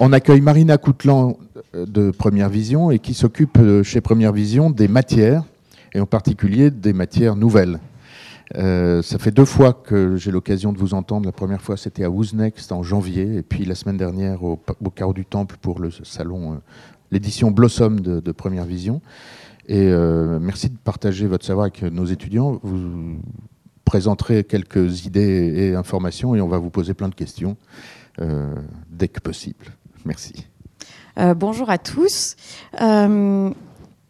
On accueille Marina Coutlan euh, de Première Vision et qui s'occupe euh, chez Première Vision des matières, et en particulier des matières nouvelles. Euh, ça fait deux fois que j'ai l'occasion de vous entendre. La première fois, c'était à Wooznext en janvier, et puis la semaine dernière au, au Carreau du Temple pour le salon, l'édition Blossom de, Première Vision. Merci de partager votre savoir avec nos étudiants. Vous présenterez quelques idées et informations, et on va vous poser plein de questions dès que possible. Merci. Euh, bonjour à tous. Euh,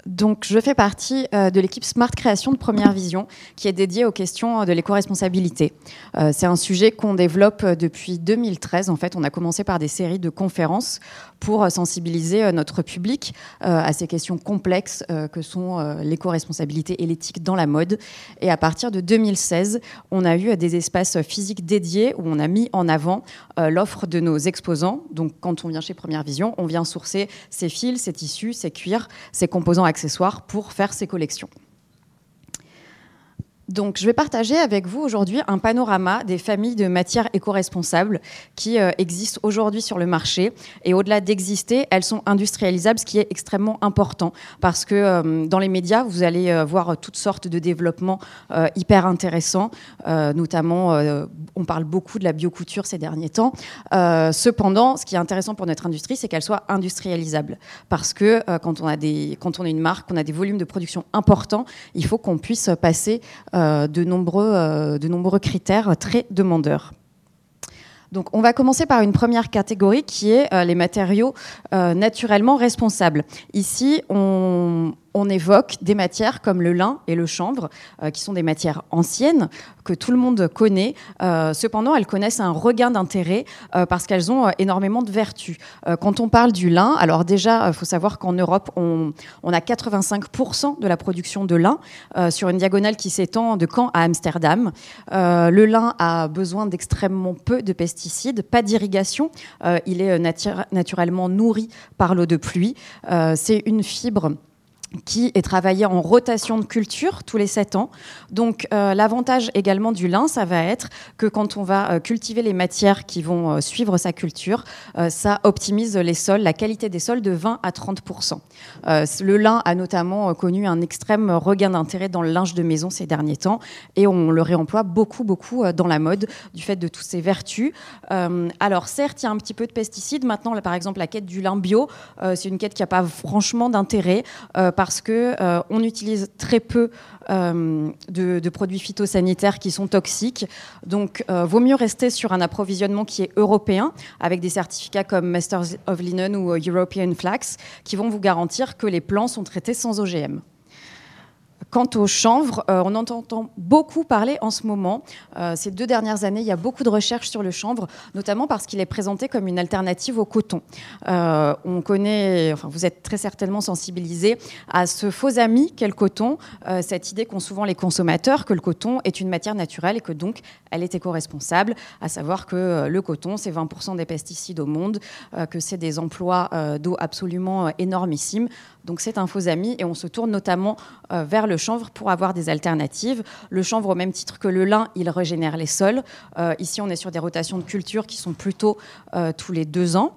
donc, je fais partie euh, de l'équipe Smart Création de Première Vision, qui est dédiée aux questions de l'éco-responsabilité. Euh, c'est un sujet qu'on développe depuis 2013. En fait, on a commencé par des séries de conférences pour sensibiliser notre public à ces questions complexes que sont l'éco-responsabilité et l'éthique dans la mode. Et à partir de 2016, on a eu des espaces physiques dédiés où on a mis en avant l'offre de nos exposants. Donc, quand on vient chez Première Vision, on vient sourcer ces fils, ces tissus, ces cuirs, ces composants accessoires pour faire ses collections. Donc, je vais partager avec vous aujourd'hui un panorama des familles de matières éco-responsables qui euh, existent aujourd'hui sur le marché. Et au-delà d'exister, elles sont industrialisables, ce qui est extrêmement important parce que euh, dans les médias, vous allez euh, voir toutes sortes de développements hyper intéressants. Notamment, on parle beaucoup de la biocouture ces derniers temps. cependant, ce qui est intéressant pour notre industrie, c'est qu'elle soit industrialisable parce que quand on a des, quand on est une marque, on a des volumes de production importants, il faut qu'on puisse passer de, nombreux, euh, de nombreux critères très demandeurs. Donc, on va commencer par une première catégorie qui est euh, les matériaux euh, naturellement responsables. Ici, on, on, évoque des matières comme le lin et le chanvre, euh, qui sont des matières anciennes que tout le monde connaît. Euh, cependant, elles connaissent un regain d'intérêt euh, parce qu'elles ont énormément de vertus. quand on parle du lin, alors déjà, il faut savoir qu'en Europe, on, a 85% de la production de lin sur une diagonale qui s'étend de Caen à Amsterdam. le lin a besoin d'extrêmement peu de pesticides, pas d'irrigation. il est nature, naturellement nourri par l'eau de pluie. C'est une fibre qui est travaillé en rotation de culture tous les 7 ans. Donc euh, l'avantage également du lin, ça va être que quand on va euh, cultiver les matières qui vont euh, suivre sa culture, ça optimise les sols, la qualité des sols de 20 à 30% euh, Le lin a notamment connu un extrême regain d'intérêt dans le linge de maison ces derniers temps et on le réemploie beaucoup, beaucoup dans la mode du fait de toutes ses vertus. alors certes, il y a un petit peu de pesticides. Maintenant, par exemple, la quête du lin bio, c'est une quête qui n'a pas franchement d'intérêt parce que euh, utilise très peu euh, de, de, produits phytosanitaires qui sont toxiques. Donc, euh, vaut mieux rester sur un approvisionnement qui est européen, avec des certificats comme Masters of Linen ou European Flax, qui vont vous garantir que les plants sont traités sans OGM. Quant au chanvre, euh, on entend beaucoup parler en ce moment. Euh, ces deux dernières années, il y a beaucoup de recherches sur le chanvre, notamment parce qu'il est présenté comme une alternative au coton. Euh, on connaît, enfin, vous êtes très certainement sensibilisés à ce faux ami qu'est le coton, cette idée qu'ont souvent les consommateurs que le coton est une matière naturelle et que donc elle est éco-responsable, à savoir que le coton, c'est 20% des pesticides au monde, que c'est des emplois d'eau absolument énormissimes. Donc c'est un faux ami et on se tourne notamment vers le chanvre pour avoir des alternatives. Le chanvre, au même titre que le lin, il régénère les sols. Euh, ici, on est sur des rotations de culture qui sont plutôt euh, tous les deux ans.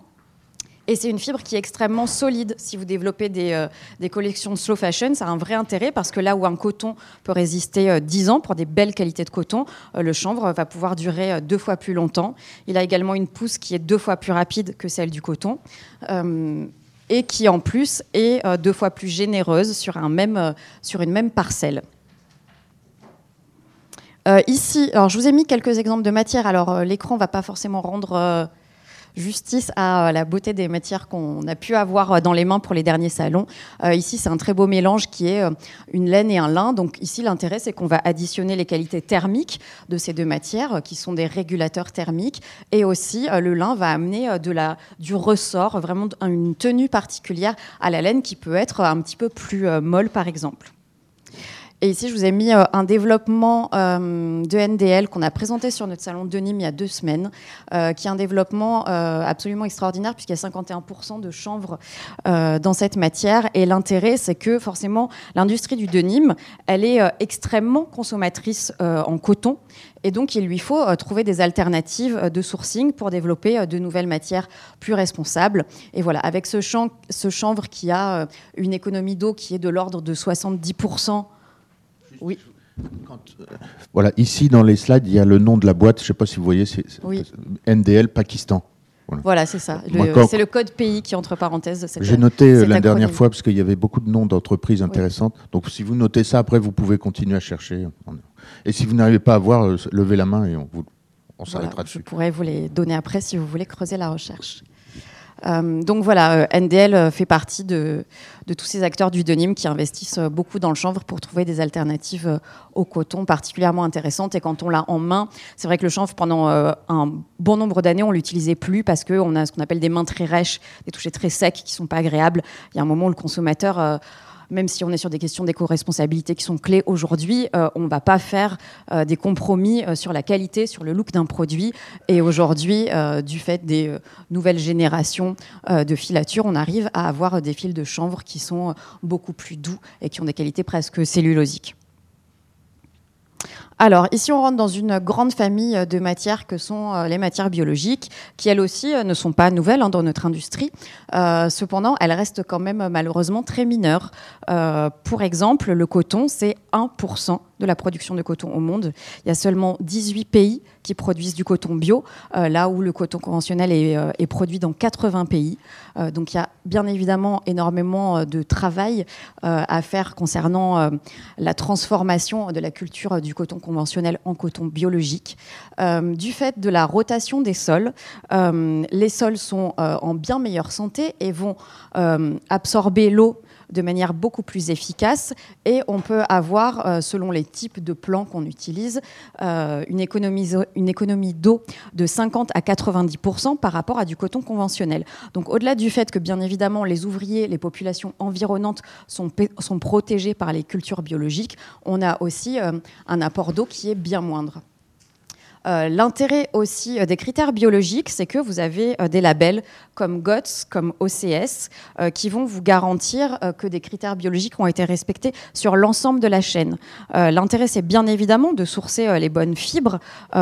Et c'est une fibre qui est extrêmement solide. Si vous développez des, euh, des, collections slow fashion, ça a un vrai intérêt parce que là où un coton peut résister euh, 10 ans pour des belles qualités de coton, euh, le chanvre va pouvoir durer euh, deux fois plus longtemps. Il a également une pousse qui est deux fois plus rapide que celle du coton. Et qui en plus est euh, deux fois plus généreuse sur, euh, une même parcelle. Euh, ici, alors je vous ai mis quelques exemples de matières. Alors l'écran ne va pas forcément rendre justice à la beauté des matières qu'on a pu avoir dans les mains pour les derniers salons. Euh, ici, c'est un très beau mélange qui est une laine et un lin. Donc ici, l'intérêt, c'est qu'on va additionner les qualités thermiques de ces deux matières, qui sont des régulateurs thermiques, et aussi euh, le lin va amener du ressort, vraiment une tenue particulière à la laine qui peut être un petit peu plus euh, molle, par exemple. Et ici, je vous ai mis euh, un développement euh, de NDL qu'on a présenté sur notre salon de Nîmes il y a deux semaines, euh, qui est un développement absolument extraordinaire puisqu'il y a 51% de chanvre dans cette matière. Et l'intérêt, c'est que forcément, l'industrie du denim, elle est extrêmement consommatrice en coton. Et donc, il lui faut trouver des alternatives de sourcing pour développer de nouvelles matières plus responsables. Et voilà, avec ce, ce chanvre qui a une économie d'eau qui est de l'ordre de 70% oui. Euh, voilà, ici dans les slides, il y a le nom de la boîte. Je ne sais pas si vous voyez, c'est NDL Pakistan. Voilà, c'est ça. C'est le code pays qui entre parenthèses. J'ai noté euh, la dernière fois parce qu'il y avait beaucoup de noms d'entreprises intéressantes. Donc si vous notez ça, après vous pouvez continuer à chercher. Et si vous n'arrivez pas à voir, euh, levez la main et on, on s'arrêtera dessus. Je pourrais vous les donner après si vous voulez creuser la recherche. Euh, donc voilà, euh, NDL euh, fait partie de, tous ces acteurs du denim qui investissent beaucoup dans le chanvre pour trouver des alternatives au coton particulièrement intéressantes. Et quand on l'a en main, c'est vrai que le chanvre, pendant un bon nombre d'années, on l'utilisait plus parce qu'on a ce qu'on appelle des mains très rêches, des touchés très secs qui sont pas agréables. Il y a un moment où le consommateur même si on est sur des questions d'éco-responsabilité qui sont clés aujourd'hui, euh, on ne va pas faire euh, des compromis euh, sur la qualité, sur le look d'un produit. Et aujourd'hui, du fait des nouvelles générations de filatures, on arrive à avoir des fils de chanvre qui sont beaucoup plus doux et qui ont des qualités presque cellulosiques. Alors, ici, on rentre dans une grande famille de matières que sont euh, les matières biologiques, qui elles aussi euh, ne sont pas nouvelles hein, dans notre industrie. Euh, cependant, elles restent quand même malheureusement très mineures. pour exemple, le coton, c'est 1% de la production de coton au monde. Il y a seulement 18 pays qui produisent du coton bio, euh, là où le coton conventionnel est, euh, produit dans 80 pays. Euh, donc il y a bien évidemment énormément de travail à faire concernant la transformation de la culture du coton conventionnel en coton biologique. du fait de la rotation des sols, les sols sont en bien meilleure santé et vont absorber l'eau de manière beaucoup plus efficace et on peut avoir, euh, selon les types de plants qu'on utilise, euh, une économie, d'eau de 50 à 90% par rapport à du coton conventionnel. Donc au-delà du fait que bien évidemment les ouvriers, les populations environnantes sont, protégés par les cultures biologiques, on a aussi euh, un apport d'eau qui est bien moindre. Euh, l'intérêt aussi euh, des critères biologiques, c'est que vous avez euh, des labels comme GOTS, comme OCS, qui vont vous garantir que des critères biologiques ont été respectés sur l'ensemble de la chaîne. L'intérêt, c'est bien évidemment de sourcer les bonnes fibres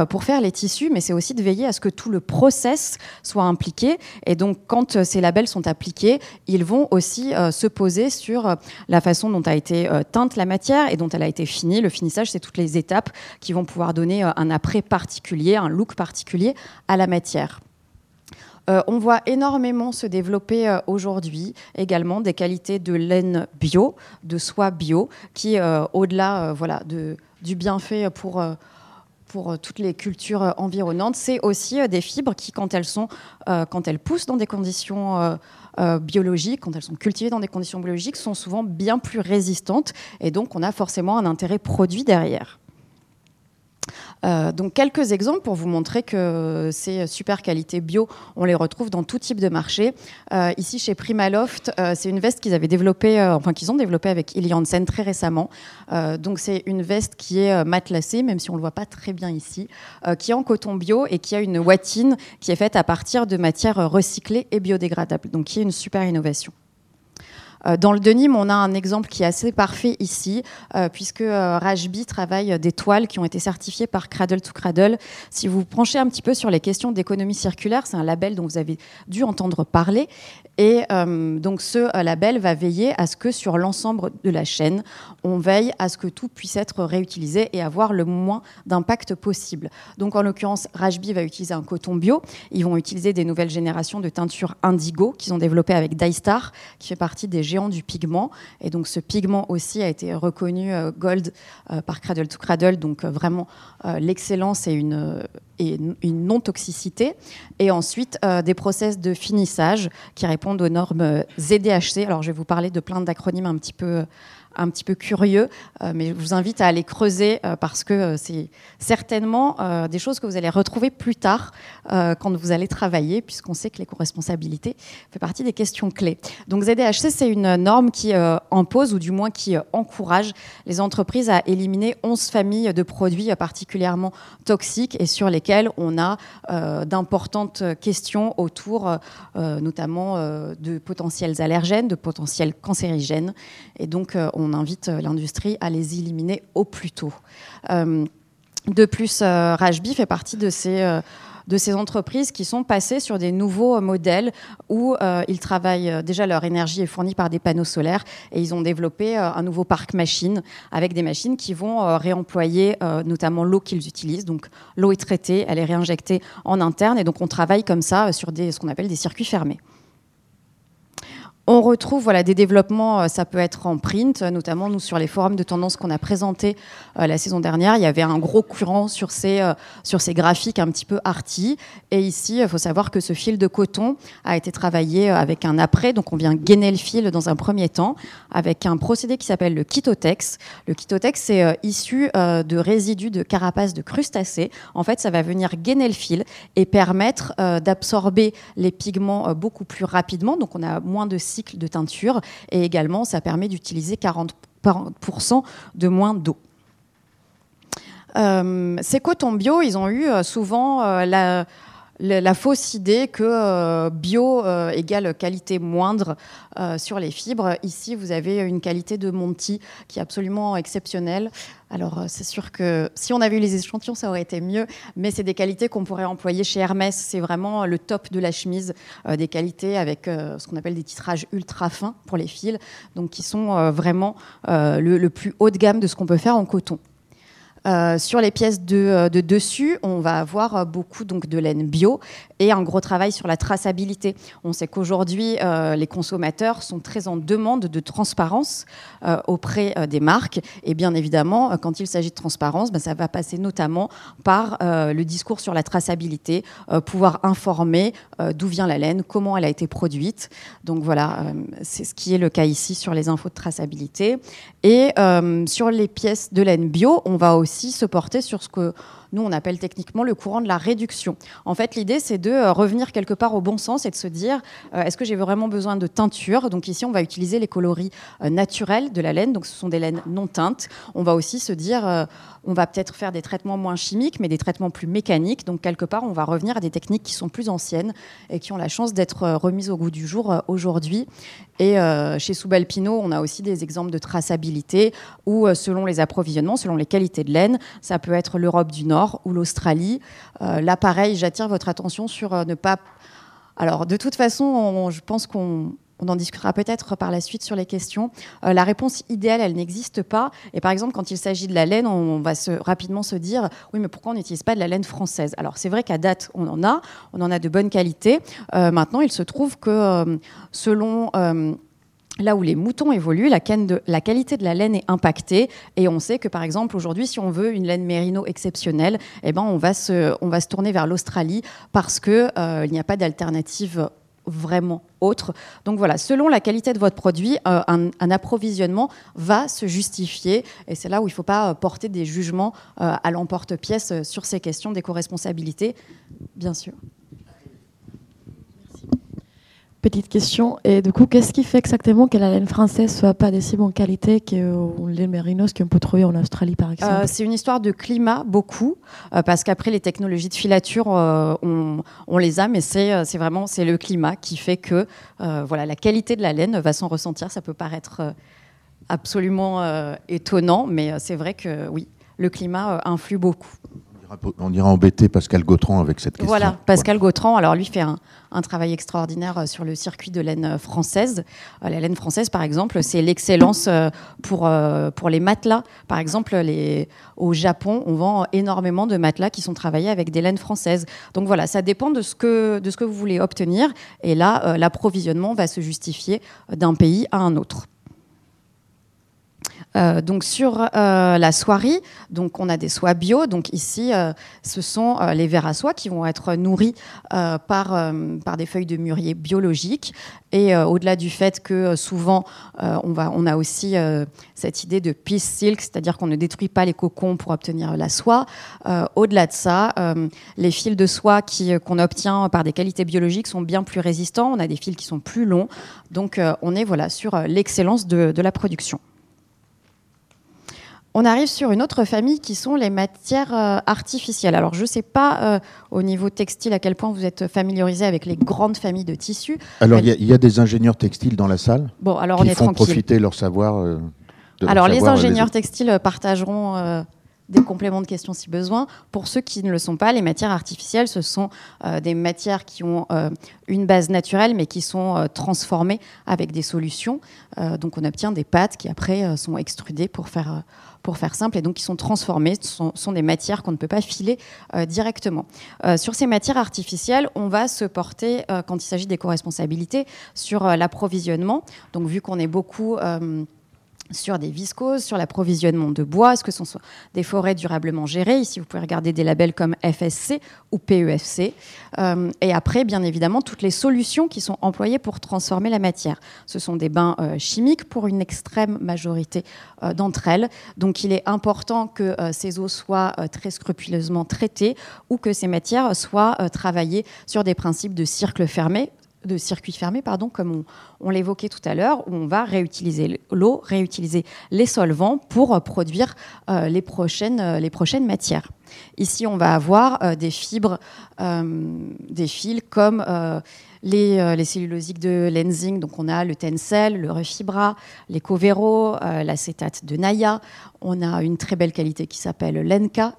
pour faire les tissus, mais c'est aussi de veiller à ce que tout le process soit impliqué. Et donc, quand ces labels sont appliqués, ils vont aussi se poser sur la façon dont a été teinte la matière et dont elle a été finie. Le finissage, c'est toutes les étapes qui vont pouvoir donner un après un look particulier à la matière. Euh, on voit énormément se développer euh, aujourd'hui également des qualités de laine bio, de soie bio, qui, euh, au-delà voilà, du bienfait pour, pour toutes les cultures environnantes, c'est aussi des fibres qui, quand elles, sont, quand elles poussent dans des conditions biologiques, quand elles sont cultivées dans des conditions biologiques, sont souvent bien plus résistantes. Et donc, on a forcément un intérêt produit derrière. Euh, donc quelques exemples pour vous montrer que ces super qualités bio, on les retrouve dans tout type de marché. Euh, ici chez Primaloft, euh, c'est une veste qu'ils avaient développée, enfin qu'ils ont développée avec Ili Hansen très récemment. donc c'est une veste qui est matelassée, même si on le voit pas très bien ici, qui est en coton bio et qui a une watine qui est faite à partir de matières recyclées et biodégradables. Donc qui est une super innovation. Euh, dans le denim, on a un exemple qui est assez parfait ici, euh, puisque euh, Rajbi travaille des toiles qui ont été certifiées par Cradle to Cradle. Si vous penchez un petit peu sur les questions d'économie circulaire, c'est un label dont vous avez dû entendre parler. Et donc ce label va veiller à ce que sur l'ensemble de la chaîne, on veille à ce que tout puisse être réutilisé et avoir le moins d'impact possible. Donc en l'occurrence, Rajbi va utiliser un coton bio. Ils vont utiliser des nouvelles générations de teintures indigo qu'ils ont développées avec Dystar, qui fait partie des du pigment. Et donc ce pigment aussi a été reconnu euh, gold euh, par Cradle to Cradle, donc euh, vraiment l'excellence et une, et une non-toxicité. Et ensuite des process de finissage qui répondent aux normes ZDHC. Alors je vais vous parler de plein d'acronymes un petit peu un petit peu curieux, mais je vous invite à aller creuser parce que c'est certainement des choses que vous allez retrouver plus tard quand vous allez travailler, puisqu'on sait que l'éco-responsabilité fait partie des questions clés. Donc ZDHC, c'est une norme qui impose, ou du moins qui encourage les entreprises à éliminer 11 familles de produits particulièrement toxiques et sur lesquels on a d'importantes questions autour notamment de potentiels allergènes, de potentiels cancérigènes. Et donc, euh, on invite euh, l'industrie à les éliminer au plus tôt. Euh, de plus, Rajbi fait partie de ces entreprises qui sont passées sur des nouveaux modèles où ils travaillent déjà leur énergie est fournie par des panneaux solaires et ils ont développé un nouveau parc machine avec des machines qui vont réemployer notamment l'eau qu'ils utilisent. Donc l'eau est traitée, elle est réinjectée en interne et donc on travaille comme ça sur ce qu'on appelle des circuits fermés. On retrouve voilà, des développements, euh, ça peut être en print, notamment nous sur les forums de tendance qu'on a présentés euh, la saison dernière, il y avait un gros courant sur ces, euh, sur ces graphiques un petit peu arty. Et ici, il faut savoir que ce fil de coton a été travaillé avec un après, donc on vient gainer le fil dans un premier temps avec un procédé qui s'appelle le Kitotex. Le Kitotex, c'est issu de résidus de carapace de crustacés. En fait, ça va venir gainer le fil et permettre d'absorber les pigments beaucoup plus rapidement, donc on a moins de de teinture. Et également, ça permet d'utiliser 40% de moins d'eau. Euh, ces cotons bio, ils ont eu euh, souvent euh, la, fausse idée que euh, bio euh, égale qualité moindre euh, sur les fibres. Ici, vous avez une qualité de Monty qui est absolument exceptionnelle. Alors, c'est sûr que si on avait eu les échantillons, ça aurait été mieux, mais c'est des qualités qu'on pourrait employer chez Hermès. C'est vraiment le top de la chemise, des qualités avec ce qu'on appelle des titrages ultra fins pour les fils, donc qui sont vraiment le plus haut de gamme de ce qu'on peut faire en coton. Euh, sur les pièces euh, de, dessus, on va avoir euh, beaucoup donc, de laine bio et un gros travail sur la traçabilité. On sait qu'aujourd'hui, les consommateurs sont très en demande de transparence auprès des marques. Et bien évidemment, quand il s'agit de transparence, ben, ça va passer notamment par le discours sur la traçabilité, pouvoir informer d'où vient la laine, comment elle a été produite. Donc voilà, c'est ce qui est le cas ici sur les infos de traçabilité. Et sur les pièces de laine bio, on va aussi se porter sur ce que nous, on appelle techniquement le courant de la réduction. En fait, l'idée, c'est de euh, revenir quelque part au bon sens et de se dire, euh, est-ce que j'ai vraiment besoin de teinture? Donc ici, on va utiliser les coloris euh, naturels de la laine, donc ce sont des laines non teintes. On va aussi se dire, on va peut-être faire des traitements moins chimiques, mais des traitements plus mécaniques. Donc quelque part, on va revenir à des techniques qui sont plus anciennes et qui ont la chance d'être remises au goût du jour aujourd'hui. Et chez Soubel Pinot, on a aussi des exemples de traçabilité où, selon les approvisionnements, selon les qualités de laine, ça peut être l'Europe du Nord, ou l'Australie. Euh, là, pareil, j'attire votre attention sur euh, ne pas. Alors, de toute façon, je pense qu'on en discutera peut-être par la suite sur les questions. Euh, la réponse idéale, elle n'existe pas. Et par exemple, quand il s'agit de la laine, on, va rapidement se dire oui, mais pourquoi on n'utilise pas de la laine française? Alors, c'est vrai qu'à date, on en a, on en a de bonne qualité. maintenant, il se trouve que selon là où les moutons évoluent, la, qualité de la laine est impactée. Et on sait que, par exemple, aujourd'hui, si on veut une laine mérino exceptionnelle, eh ben, on, va se, on va se tourner vers l'Australie parce qu'il euh, n'y a pas d'alternative vraiment autre. Donc voilà, selon la qualité de votre produit, euh, un, approvisionnement va se justifier. Et c'est là où il ne faut pas porter des jugements euh, à l'emporte-pièce sur ces questions d'éco-responsabilité, bien sûr. Petite question. Et du coup, qu'est-ce qui fait exactement que la laine française soit pas de si bonne qualité que euh, les mérinos qu'on peut trouver en Australie, par exemple? euh, C'est une histoire de climat, beaucoup, euh, parce qu'après, les technologies de filature, on, les a, mais c'est vraiment c'est le climat qui fait que voilà, la qualité de la laine va s'en ressentir. Ça peut paraître absolument étonnant, mais c'est vrai que oui, le climat influe beaucoup. On ira embêter Pascal Gautran avec cette question. Voilà, Pascal Gautran, alors lui fait un, travail extraordinaire euh, sur le circuit de laine euh, française. Euh, la laine française, par exemple, c'est l'excellence pour, pour les matelas. Par exemple, les, au Japon, on vend énormément de matelas qui sont travaillés avec des laines françaises. Donc voilà, ça dépend de ce que, de ce que vous voulez obtenir. Et là, l'approvisionnement va se justifier d'un pays à un autre. Euh, donc sur euh, la soierie, donc on a des soies bio. Donc ici, euh, ce sont les vers à soie qui vont être nourris par, par des feuilles de mûrier biologiques. Et au-delà du fait que souvent on, va, on a aussi cette idée de peace silk, c'est-à-dire qu'on ne détruit pas les cocons pour obtenir la soie. au-delà de ça, les fils de soie qu'on obtient par des qualités biologiques sont bien plus résistants. On a des fils qui sont plus longs. Donc on est voilà sur l'excellence de, de la production. On arrive sur une autre famille qui sont les matières euh, artificielles. Alors, je ne sais pas euh, au niveau textile à quel point vous êtes familiarisé avec les grandes familles de tissus. Alors, il y, a des ingénieurs textiles dans la salle bon, alors qui on est font profiter leur savoir. Euh, alors, les ingénieurs textiles partageront des compléments de questions si besoin. Pour ceux qui ne le sont pas, les matières artificielles, ce sont des matières qui ont une base naturelle, mais qui sont transformées avec des solutions. donc on obtient des pâtes qui après sont extrudées pour faire pour faire simple, et donc qui sont transformées, ce sont, des matières qu'on ne peut pas filer euh, directement. Euh, sur ces matières artificielles, on va se porter, euh, quand il s'agit d'éco-responsabilité, sur l'approvisionnement. Donc vu qu'on est beaucoup sur des viscoses, sur l'approvisionnement de bois, est-ce que ce sont des forêts durablement gérées? Ici, vous pouvez regarder des labels comme FSC ou PEFC. Euh, et après, bien évidemment, toutes les solutions qui sont employées pour transformer la matière. Ce sont des bains euh, chimiques pour une extrême majorité euh, d'entre elles. Donc, il est important que ces eaux soient très scrupuleusement traitées ou que ces matières soient travaillées sur des principes de cercle fermé de circuit fermé, pardon, comme on, l'évoquait tout à l'heure, où on va réutiliser l'eau, réutiliser les solvants pour produire euh, les, prochaines, euh, les prochaines matières. Ici, on va avoir euh, des fibres, des fils comme les, les, cellulosiques de Lenzing, donc on a le Tencel, le Refibra, les Covero, l'acétate de Naya. On a une très belle qualité qui s'appelle Lenka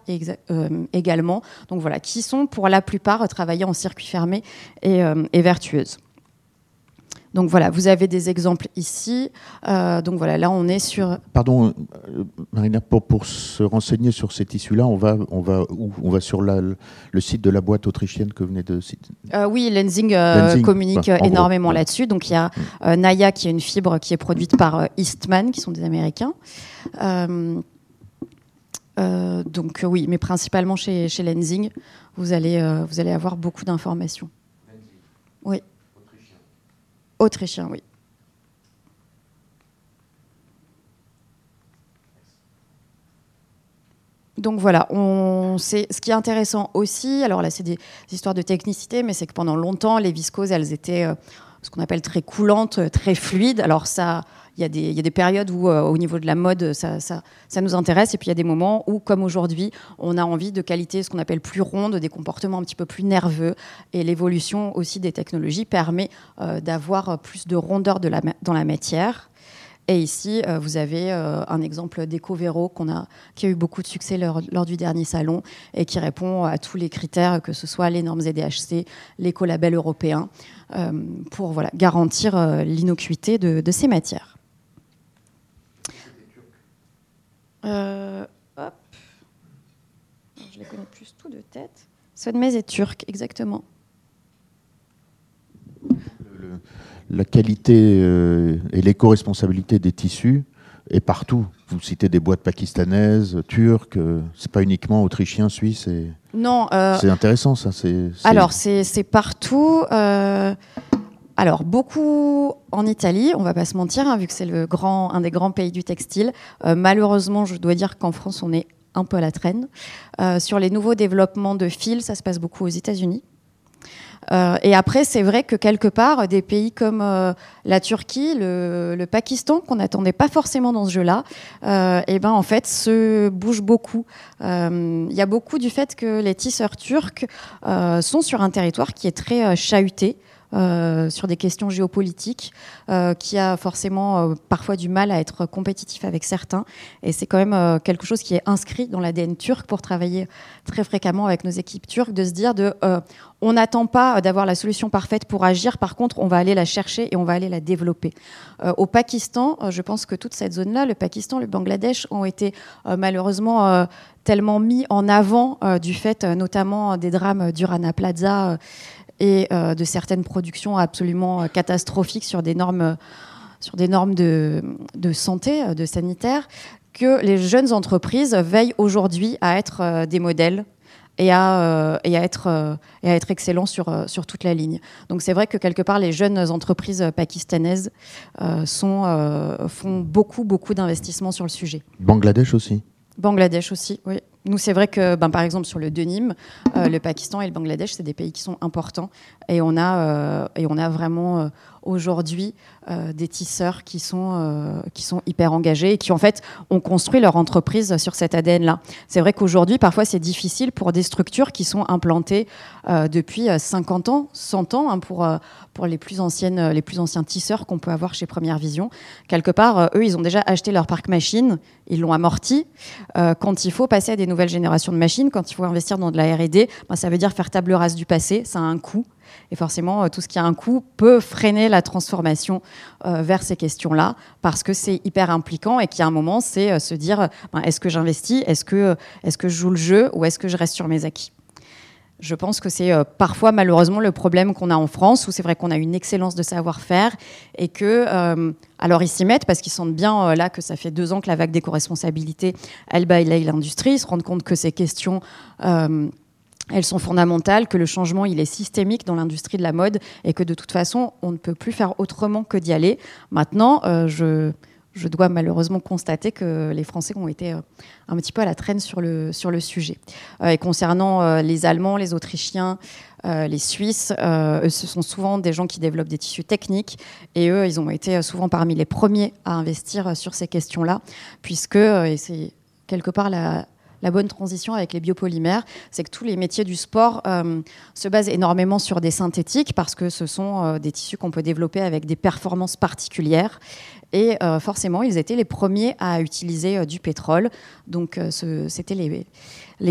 également. Donc voilà, qui sont pour la plupart travaillés en circuit fermé et vertueuses. Donc voilà, vous avez des exemples ici. Euh, donc voilà, là on est sur. Pardon, euh, Marina, pour, pour se renseigner sur ces tissus-là, on va, on va On va sur la, le site de la boîte autrichienne que vous venez de citer euh, Oui, Lenzing, communique énormément là-dessus. Donc il y a mm. Naya qui est une fibre qui est produite par Eastman, qui sont des Américains. donc oui, mais principalement chez, chez Lenzing, vous allez, vous allez avoir beaucoup d'informations. Oui. Autrichien, oui. Donc voilà, on, ce qui est intéressant aussi, alors là c'est des, histoires de technicité, mais c'est que pendant longtemps, les viscoses, elles étaient euh, ce qu'on appelle très coulantes, très fluides. Alors ça, il y, a des périodes où, euh, au niveau de la mode, ça, nous intéresse. Et puis, il y a des moments où, comme aujourd'hui, on a envie de qualité, ce qu'on appelle plus ronde, des comportements un petit peu plus nerveux. Et l'évolution aussi des technologies permet euh, d'avoir plus de rondeur dans la matière. Et ici, euh, vous avez un exemple d'EcoVero qu'on qui a eu beaucoup de succès lors, du dernier salon et qui répond à tous les critères, que ce soit les normes EDHC, l'écolabel européen, pour garantir l'innocuité de, ces matières. Euh, hop. Je les connais plus tout de tête. Sodmez est turc, exactement. la qualité euh, et l'éco-responsabilité des tissus est partout. Vous citez des boîtes pakistanaises, turques, euh, c'est pas uniquement autrichien, suisse. Et... Non. c'est intéressant ça. Alors c'est partout. Alors, beaucoup en Italie, on va pas se mentir, hein, vu que c'est le un des grands pays du textile. Euh, malheureusement, je dois dire qu'en France, on est un peu à la traîne. Euh, sur les nouveaux développements de fils, ça se passe beaucoup aux États-Unis. Euh, et après, c'est vrai que quelque part, des pays comme la Turquie, le, Pakistan, qu'on n'attendait pas forcément dans ce jeu-là, eh ben en fait, se bougent beaucoup. Il y a beaucoup du fait que les tisseurs turcs sont sur un territoire qui est très chahuté. Euh, sur des questions géopolitiques, euh, qui a forcément euh, parfois du mal à être compétitif avec certains. Et c'est quand même quelque chose qui est inscrit dans l'ADN turc pour travailler très fréquemment avec nos équipes turques, de se dire de on n'attend pas d'avoir la solution parfaite pour agir, par contre, on va aller la chercher et on va aller la développer. au Pakistan, je pense que toute cette zone-là, le Pakistan, le Bangladesh, ont été malheureusement tellement mis en avant du fait notamment des drames du Rana Plaza et euh, de certaines productions absolument euh, catastrophiques sur des normes sur des normes de, de santé, de sanitaire, que les jeunes entreprises veillent aujourd'hui à être des modèles et à, et à, être, et à être excellents sur, sur toute la ligne. Donc c'est vrai que quelque part, les jeunes entreprises pakistanaises sont, font beaucoup, beaucoup d'investissements sur le sujet. Bangladesh aussi Bangladesh aussi, oui. Nous, c'est vrai que, ben, par exemple, sur le denim, euh, le Pakistan et le Bangladesh, c'est des pays qui sont importants. Et on a, euh, et on a vraiment euh, aujourd'hui des tisseurs qui sont, qui sont hyper engagés et qui, en fait, ont construit leur entreprise sur cet ADN-là. C'est vrai qu'aujourd'hui, parfois, c'est difficile pour des structures qui sont implantées depuis 50 ans, 100 ans, hein, pour, pour les, plus anciennes, les plus anciens tisseurs qu'on peut avoir chez Première Vision. Quelque part, eux, ils ont déjà acheté leur parc machine, ils l'ont amorti. quand il faut passer à des nouvelle génération de machines, quand il faut investir dans de la R&D, ben, ça veut dire faire table rase du passé, ça a un coût. Et forcément, euh, tout ce qui a un coût peut freiner la transformation euh, vers ces questions-là, parce que c'est hyper impliquant et qu'il y a un moment, c'est euh, se dire, ben, est-ce que j'investis, est-ce que, est-ce que je joue le jeu ou est-ce que je reste sur mes acquis? Je pense que c'est parfois malheureusement le problème qu'on a en France, où c'est vrai qu'on a une excellence de savoir-faire et que, alors ils s'y mettent parce qu'ils sentent bien là que ça fait deux ans que la vague d'éco-responsabilité, elle balaye l'industrie, ils se rendent compte que ces questions elles sont fondamentales, que le changement il est systémique dans l'industrie de la mode et que de toute façon on ne peut plus faire autrement que d'y aller. Maintenant, euh, je, je, dois malheureusement constater que les Français ont été euh, un petit peu à la traîne sur le, sur le sujet. Euh, et concernant les Allemands, les Autrichiens, les Suisses, ce sont souvent des gens qui développent des tissus techniques et eux, ils ont été souvent parmi les premiers à investir sur ces questions-là, puisque, c'est quelque part la, la bonne transition avec les biopolymères, c'est que tous les métiers du sport euh, se basent énormément sur des synthétiques parce que ce sont euh, des tissus qu'on peut développer avec des performances particulières. Et euh, forcément, ils étaient les premiers à utiliser du pétrole. Donc, c'était les,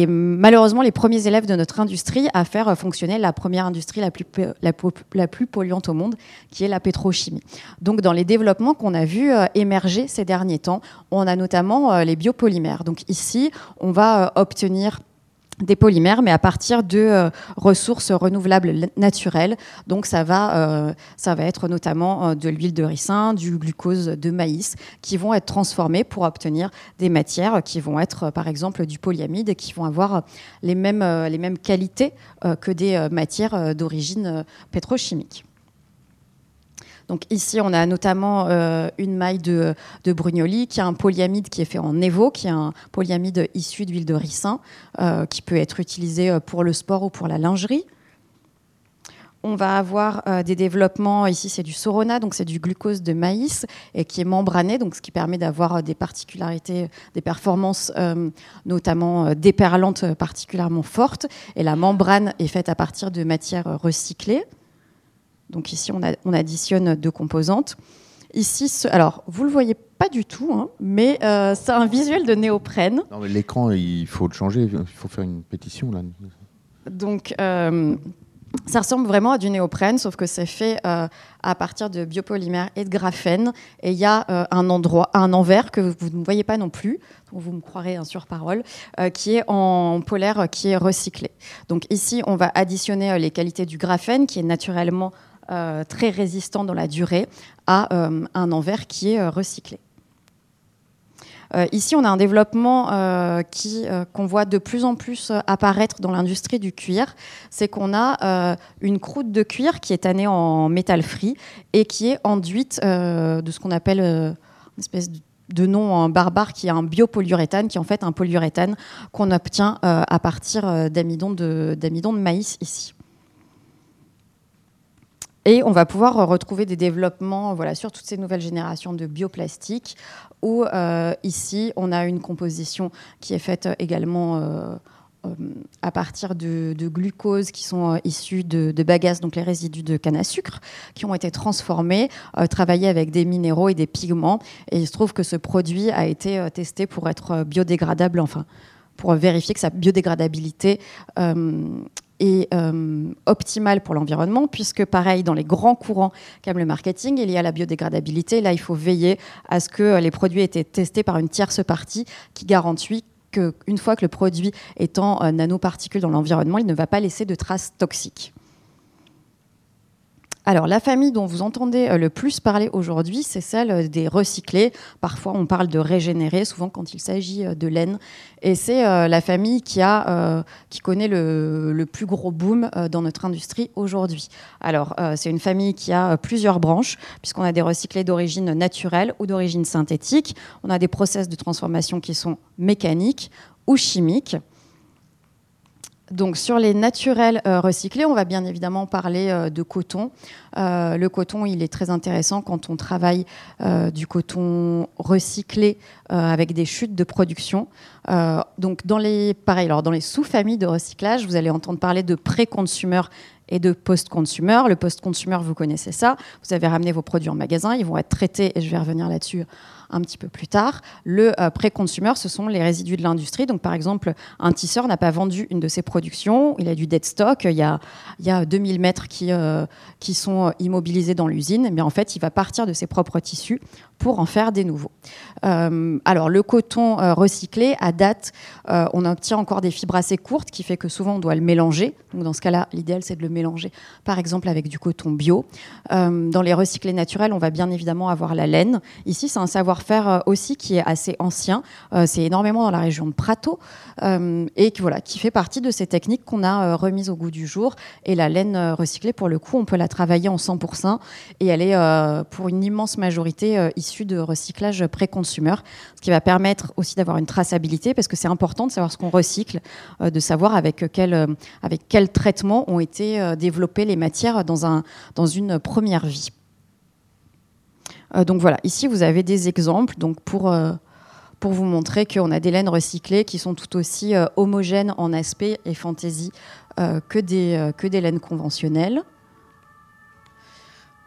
malheureusement les premiers élèves de notre industrie à faire fonctionner la première industrie la plus, la, plus polluante au monde, qui est la pétrochimie. Donc dans les développements qu'on a vu euh, émerger ces derniers temps, on a notamment euh, les biopolymères. Donc ici, on va euh, obtenir des polymères, mais à partir de euh, ressources renouvelables naturelles. Donc ça va, euh, être notamment euh, de l'huile de ricin, du glucose de maïs, qui vont être transformés pour obtenir des matières qui vont être, par exemple, du polyamide, et qui vont avoir les mêmes qualités que des matières d'origine pétrochimique. Donc ici, on a notamment euh, une maille de, Brugnoli qui a un polyamide qui est fait en Evo, qui est un polyamide issu d'huile de ricin, euh, qui peut être utilisé euh, pour le sport ou pour la lingerie. On va avoir des développements, ici c'est du Sorona, donc c'est du glucose de maïs, et qui est membrané, donc ce qui permet d'avoir des particularités, des performances notamment déperlantes particulièrement fortes. Et la membrane est faite à partir de matières recyclées. Donc ici, on, additionne deux composantes. Ici, alors, vous ne le voyez pas du tout, hein, mais euh, c'est un visuel de néoprène. l'écran, il faut le changer, il faut faire une pétition là. Donc, euh, ça ressemble vraiment à du néoprène, sauf que c'est fait euh, à partir de biopolymères et de graphène. Et il y a un endroit, un envers que vous ne voyez pas non plus, donc vous me croirez hein, sur parole, qui est en polaire, qui est recyclé. Donc ici, on va additionner les qualités du graphène, qui est naturellement très résistant dans la durée à euh, un envers qui est euh, recyclé. ici, on a un développement qui, qu'on voit de plus en plus apparaître dans l'industrie du cuir. C'est qu'on a une croûte de cuir qui est tannée en métal free et qui est enduite de ce qu'on appelle une espèce de nom barbare qui est un biopolyuréthane, qui est en fait un polyuréthane qu'on obtient à partir d'amidon de maïs ici. Et on va pouvoir retrouver des développements voilà, sur toutes ces nouvelles générations de bioplastiques, où euh, ici, on a une composition qui est faite également euh, euh, à partir de, glucose qui sont issus de, de, bagasse, donc les résidus de canne à sucre, qui ont été transformés, travaillés avec des minéraux et des pigments. Et il se trouve que ce produit a été testé pour être biodégradable, enfin pour vérifier que sa biodégradabilité est euh, optimale pour l'environnement, puisque pareil, dans les grands courants comme le marketing, il y a la biodégradabilité. Là, il faut veiller à ce que les produits aient été testés par une tierce partie qui garantit qu'une fois que le produit est en euh, nanoparticules dans l'environnement, il ne va pas laisser de traces toxiques. Alors, la famille dont vous entendez euh, le plus parler aujourd'hui, c'est celle euh, des recyclés. Parfois, on parle de régénérés, souvent quand il s'agit euh, de laine. Et c'est la famille qui, a, qui connaît le, plus gros boom dans notre industrie aujourd'hui. Alors, c'est une famille qui a plusieurs branches, puisqu'on a des recyclés d'origine naturelle ou d'origine synthétique. On a des process de transformation qui sont mécaniques ou chimiques. Donc sur les naturels euh, recyclés, on va bien évidemment parler euh, de coton. Euh, le coton, il est très intéressant quand on travaille du coton recyclé avec des chutes de production. donc dans les, pareil, alors dans les sous-familles de recyclage, vous allez entendre parler de pré-consumer et de post-consumer. Le post-consumer, vous connaissez ça. Vous avez ramené vos produits en magasin, ils vont être traités, et je vais revenir là-dessus un petit peu plus tard. Le euh, pré-consumer, ce sont les résidus de l'industrie. Donc, par exemple, un tisseur n'a pas vendu une de ses productions, il a du dead stock, il y a, il y a 2000 mètres qui, euh, qui sont immobilisés dans l'usine, mais en fait, il va partir de ses propres tissus pour en faire des nouveaux. Euh, alors, le coton recyclé, à date, on obtient encore des fibres assez courtes, qui fait que souvent on doit le mélanger. Donc, dans ce cas-là, l'idéal, c'est de le mélanger, par exemple, avec du coton bio. dans les recyclés naturels, on va bien évidemment avoir la laine. Ici, c'est un savoir faire euh, aussi qui est assez ancien. Euh, c'est énormément dans la région de Prato euh, et qui, voilà, qui fait partie de ces techniques qu'on a remises au goût du jour. Et la laine recyclée, pour le coup, on peut la travailler en 100% et elle est pour une immense majorité issue de recyclage pré-consumer, ce qui va permettre aussi d'avoir une traçabilité parce que c'est important de savoir ce qu'on recycle, de savoir avec quel, avec quel traitement ont été développées les matières dans, un, dans une première vie. Euh, donc voilà, ici vous avez des exemples donc pour, euh, pour vous montrer qu'on a des laines recyclées qui sont tout aussi euh, homogènes en aspect et fantaisie que, des, que des laines conventionnelles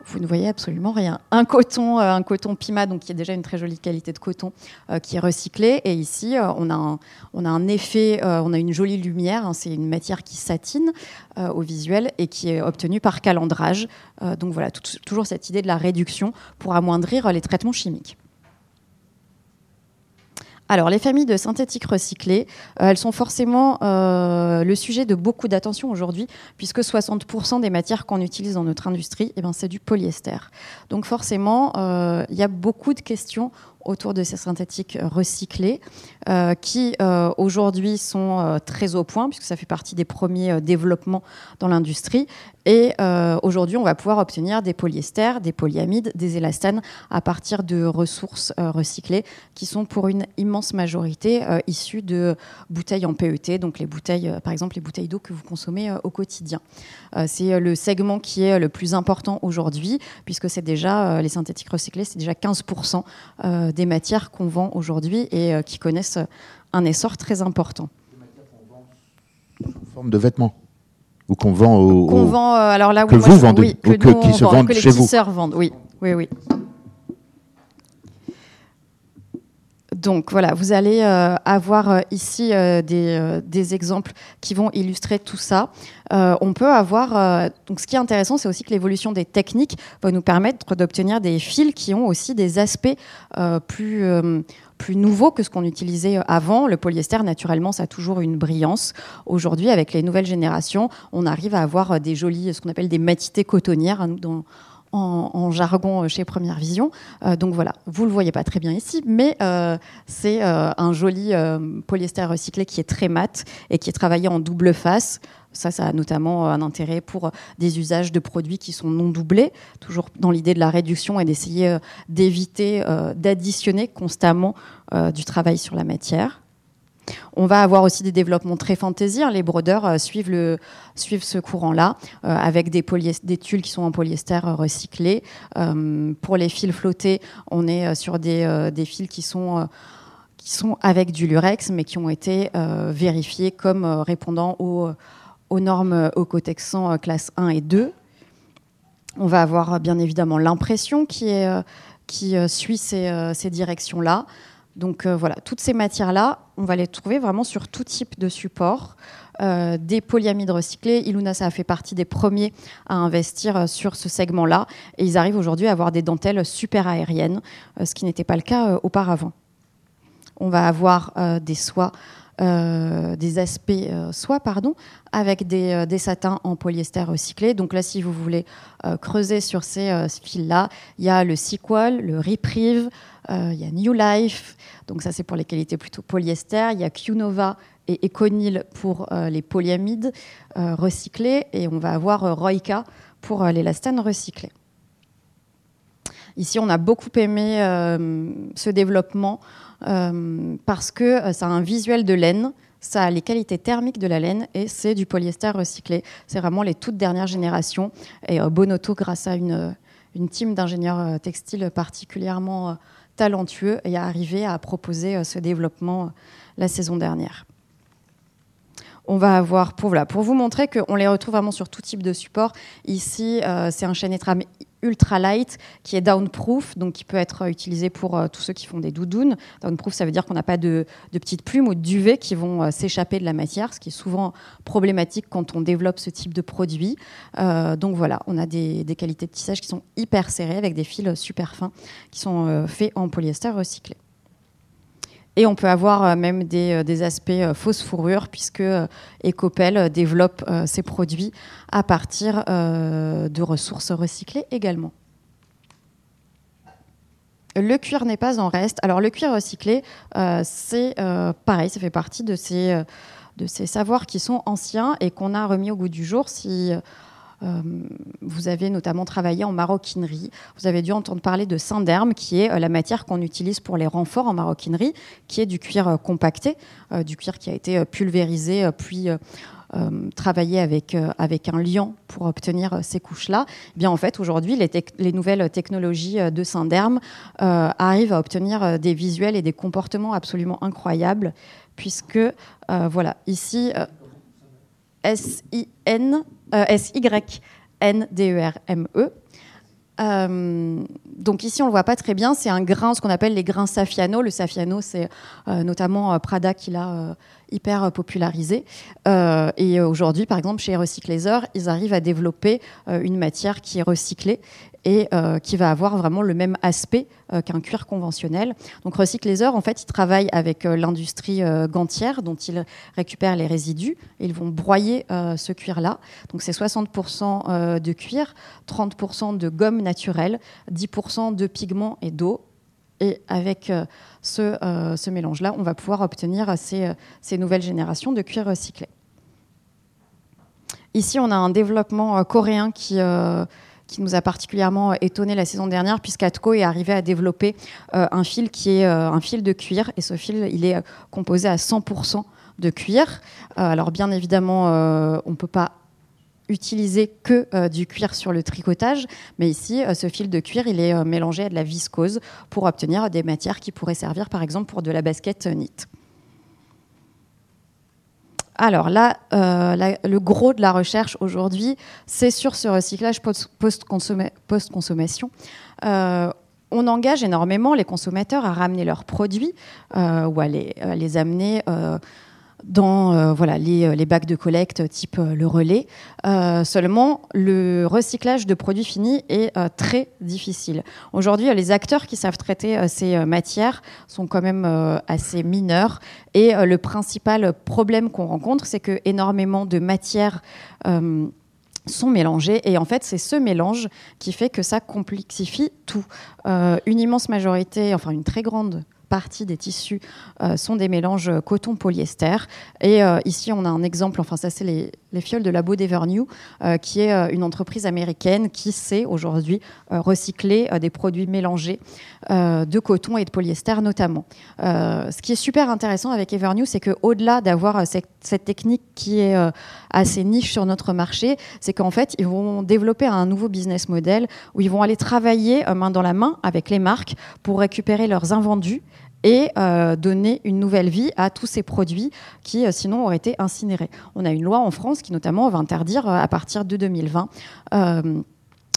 vous ne voyez absolument rien. Un coton, un coton Pima, donc qui est déjà une très jolie qualité de coton, qui est recyclé. Et ici, on, a un, on a un effet, on a une jolie lumière. Hein, c'est une matière qui satine au visuel et qui est obtenue par calendrage. Euh, donc voilà, toujours cette idée de la réduction pour amoindrir les traitements chimiques. Alors, les familles de synthétiques recyclées, euh, elles sont forcément euh, le sujet de beaucoup d'attention aujourd'hui, puisque 60% des matières qu'on utilise dans notre industrie, eh ben, c'est du polyester. Donc forcément, il y a beaucoup de questions autour de ces synthétiques recyclés, euh, qui euh, aujourd'hui sont euh, très au point, puisque ça fait partie des premiers développements dans l'industrie. Et aujourd'hui, on va pouvoir obtenir des polyesters, des polyamides, des élastanes à partir de ressources recyclées, qui sont pour une immense majorité issues de bouteilles en PET, donc les bouteilles, par exemple les bouteilles d'eau que vous consommez au quotidien. c'est le segment qui est le plus important aujourd'hui, puisque c'est déjà les synthétiques recyclés, c'est déjà 15% des matières qu'on vend aujourd'hui et euh, qui connaissent un essor très important. Des matières qu'on vend sous forme de vêtements ou qu'on vend au, qu'on vend euh, alors là que vous vendez que, ou qui se vendent chez vous. vendent, oui, oui, oui. Donc voilà, vous allez euh, avoir euh, ici euh, des, exemples qui vont illustrer tout ça. on peut avoir, ce qui est intéressant, c'est aussi que l'évolution des techniques va nous permettre d'obtenir des fils qui ont aussi des aspects plus plus nouveaux que ce qu'on utilisait avant. Le polyester, naturellement, ça a toujours une brillance. Aujourd'hui, avec les nouvelles générations, on arrive à avoir des jolies, ce qu'on appelle des matités cotonnières. Hein, en, jargon euh, chez Première Vision. Euh, donc voilà, vous le voyez pas très bien ici, mais euh, c'est un joli polyester recyclé qui est très mat et qui est travaillé en double face. Ça, ça a notamment un intérêt pour des usages de produits qui sont non doublés, toujours dans l'idée de la réduction et d'essayer d'éviter d'additionner constamment du travail sur la matière. On va avoir aussi des développements très fantaisie. Hein. Les brodeurs euh, suivent, ce courant-là, euh, avec des, des, tulles qui sont en polyester euh, recyclé. pour les fils flottés, on est sur des, fils qui sont avec du lurex, mais qui ont été vérifiés comme répondant aux, normes Ocotexan classe 1 et 2. On va avoir bien évidemment l'impression qui, suit ces directions-là. Donc euh, voilà, toutes ces matières-là, on va les trouver vraiment sur tout type de support. Euh, des polyamides recyclés. Illuna, ça a fait partie des premiers à investir euh, sur ce segment-là. Et ils arrivent aujourd'hui à avoir des dentelles super aériennes, ce qui n'était pas le cas auparavant. On va avoir des soies des aspects soie, pardon, avec des, des, satins en polyester recyclé. Donc là, si vous voulez creuser sur ces fils-là, il y a le Sequel, le Reprieve, il y a New Life, donc ça c'est pour les qualités plutôt polyester, il y a Qnova et Econil pour les polyamides recyclés, et on va avoir Roika pour l'élastane recyclé. Ici, on a beaucoup aimé euh, ce développement euh, parce que euh, ça a un visuel de laine, ça a les qualités thermiques de la laine et c'est du polyester recyclé. C'est vraiment les toutes dernières générations. Et Bonoto, grâce à une, une team d'ingénieurs textiles particulièrement talentueux, est arrivé à proposer ce développement la saison dernière on va avoir, pour, voilà, pour vous montrer qu'on les retrouve vraiment sur tout type de support. Ici, c'est un chaîne ultra light qui est downproof, donc qui peut être utilisé pour euh, tous ceux qui font des doudounes. Downproof, ça veut dire qu'on n'a pas de, petites plumes ou de duvet qui vont euh, s'échapper de la matière, ce qui est souvent problématique quand on développe ce type de produit. Euh, donc voilà, on a des, qualités de tissage qui sont hyper serrées avec des fils super fins qui sont faits en polyester recyclé. Et on peut avoir euh, même des, euh, aspects euh, fausses fourrures, puisque Ecopel développe ses produits à partir de ressources recyclées également. Le cuir n'est pas en reste. Alors le cuir recyclé, c'est pareil, ça fait partie de ces, de ces savoirs qui sont anciens et qu'on a remis au goût du jour. Si vous avez notamment travaillé en maroquinerie. Vous avez dû entendre parler de Synderme, qui est euh, la matière qu'on utilise pour les renforts en maroquinerie, qui est du cuir euh, compacté, du cuir qui a été pulvérisé, puis travaillé avec, avec un liant pour obtenir ces couches-là. Eh bien, en fait, aujourd'hui, les, les, nouvelles technologies de Synderme arrivent à obtenir des visuels et des comportements absolument incroyables, puisque, voilà, ici, S-I-N euh, S-Y-N-D-E-R-M-E. Euh, donc ici, on ne le voit pas très bien. C'est un grain, ce qu'on appelle les grains Safiano. Le Safiano, c'est euh, notamment Prada qui l'a hyper popularisé. et aujourd'hui, par exemple, chez Recyclaser, ils arrivent à développer une matière qui est recyclée et euh, qui va avoir vraiment le même aspect euh, qu'un cuir conventionnel. Donc Recyclaser, en fait, ils travaillent avec euh, l'industrie gantière dont ils récupèrent les résidus ils vont broyer ce cuir-là. Donc c'est 60% de cuir, 30% de gomme naturelle, 10% de pigments et d'eau. Et avec ce, ce mélange-là, on va pouvoir obtenir ces, ces nouvelles générations de cuir recyclé. Ici, on a un développement coréen qui qui nous a particulièrement étonné la saison dernière, puisqu'Atco est arrivé à développer euh, un fil qui est euh, un fil de cuir. Et ce fil, il est euh, composé à 100% de cuir. alors bien évidemment, on ne peut pas utiliser que du cuir sur le tricotage, mais ici, ce fil de cuir, il est mélangé à de la viscose pour obtenir des matières qui pourraient servir, par exemple, pour de la basket knit. Alors là, euh, le gros de la recherche aujourd'hui, c'est sur ce recyclage post-consommation. Euh, on engage énormément les consommateurs à ramener leurs produits euh, ou à les amener dans euh, voilà, euh, les, bacs de collecte type euh, le relais. seulement, le recyclage de produits finis est très difficile. Aujourd'hui, les acteurs qui savent traiter ces matières sont quand même assez mineurs. Et le principal problème qu'on rencontre, c'est que énormément de matières sont mélangées. Et en fait, c'est ce mélange qui fait que ça complexifie tout. une immense majorité, enfin une très grande partie des tissus euh, sont des mélanges coton-polyester. Et euh, ici, on a un exemple, enfin ça c'est les, fioles de Labo d'Evernew, euh, qui est une entreprise américaine qui sait aujourd'hui recycler des produits mélangés de coton et de polyester notamment. ce qui est super intéressant avec Evernew, c'est qu'au-delà d'avoir cette, cette, technique qui est assez niche sur notre marché, c'est qu'en fait, ils vont développer un nouveau business model où ils vont aller travailler main dans la main avec les marques pour récupérer leurs invendus et euh, donner une nouvelle vie à tous ces produits qui euh, sinon auraient été incinérés. On a une loi en France qui notamment va interdire euh, à partir de 2020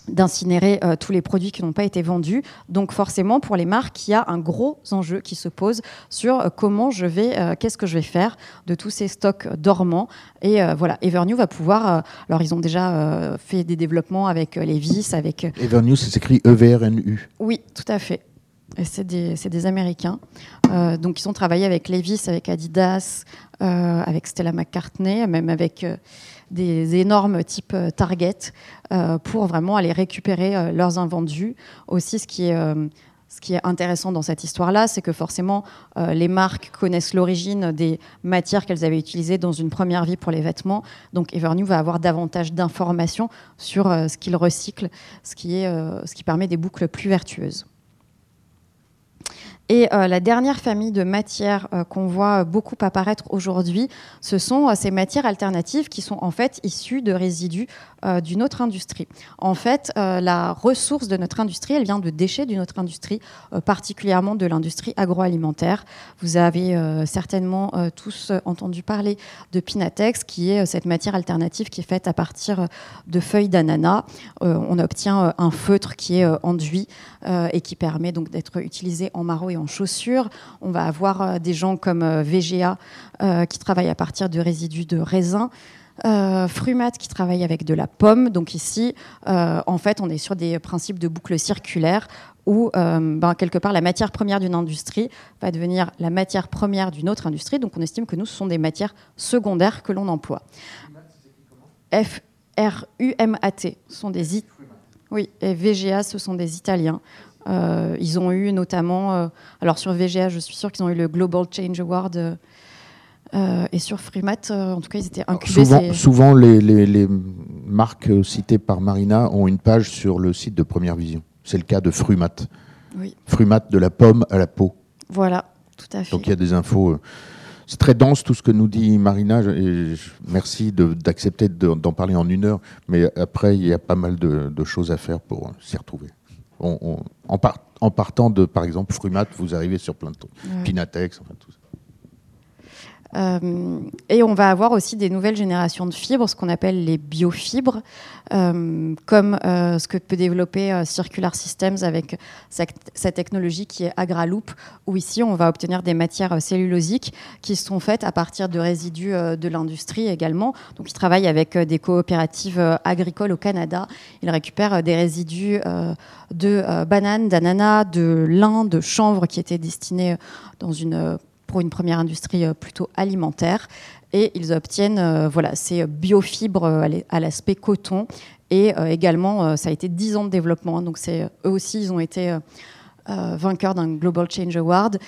d'incinérer tous les produits qui n'ont pas été vendus. Donc forcément, pour les marques, il y a un gros enjeu qui se pose sur comment je vais, qu'est-ce que je vais faire de tous ces stocks dormants. Et voilà, Evernew va pouvoir. alors ils ont déjà fait des développements avec les vis, avec. Evernew, c'est écrit E-V-R-N-U. Oui, tout à fait. C'est des, Américains. donc, ils ont travaillé avec Levis, avec Adidas, avec Stella McCartney, même avec des énormes types Target, pour vraiment aller récupérer leurs invendus. Aussi, ce qui est intéressant dans cette histoire-là, c'est que forcément, euh, les marques connaissent l'origine des matières qu'elles avaient utilisées dans une première vie pour les vêtements. Donc Evernew va avoir davantage d'informations sur euh, ce qu'ils recyclent, euh, ce qui permet des boucles plus vertueuses. Et la dernière famille de matières qu'on voit beaucoup apparaître aujourd'hui, ce sont ces matières alternatives qui sont en fait issues de résidus euh, d'une autre industrie. En fait, euh, la ressource de notre industrie, elle vient de déchets d'une autre industrie, euh, particulièrement de l'industrie agroalimentaire. Vous avez certainement tous entendu parler de Pinatex, qui est cette matière alternative qui est faite à partir de feuilles d'ananas. on obtient un feutre qui est enduit et qui permet donc d'être utilisé en marots et en chaussures. On va avoir des gens comme VGA qui travaillent à partir de résidus de raisin. Euh, Frumat qui travaille avec de la pomme. Donc ici, euh, en fait, on est sur des principes de boucle circulaire où, euh, ben, quelque part, la matière première d'une industrie va devenir la matière première d'une autre industrie. Donc on estime que nous, ce sont des matières secondaires que l'on emploie. F-R-U-M-A-T. Ce sont des... Oui, et VGA, ce sont des Italiens. Ils ont eu notamment... alors sur VGA, je suis sûre qu'ils ont eu le Global Change Award euh, et sur Freemat, euh, en tout cas, ils étaient incubés. Souvent, souvent les, marques citées par Marina ont une page sur le site de Première Vision. C'est le cas de Frumat. Oui. Frumat de la pomme à la peau. Voilà, tout à fait. Donc il y a des infos. Euh, c'est très dense tout ce que nous dit Marina. Et merci d'accepter d'en parler en une heure. Mais après, il y a pas mal de, choses à faire pour s'y retrouver. En, en, partant de, par exemple, Frumat, vous arrivez sur plein de trucs. Pinatex, enfin tout ça. Euh, et on va avoir aussi des nouvelles générations de fibres, ce qu'on appelle les biofibres, euh, comme euh, ce que peut développer Circular Systems avec sa, technologie qui est AgraLoop, où ici on va obtenir des matières cellulosiques qui sont faites à partir de résidus de l'industrie également. Donc ils travaillent avec des coopératives agricoles au Canada. Ils récupèrent des résidus de bananes, d'ananas, de lin, de chanvre qui étaient destinés dans une pour une première industrie euh, plutôt alimentaire. Et ils obtiennent euh, voilà, ces biofibres euh, à l'aspect coton. Et également, ça a été 10 ans de développement. Donc eux aussi, ils ont été vainqueurs d'un Global Change Award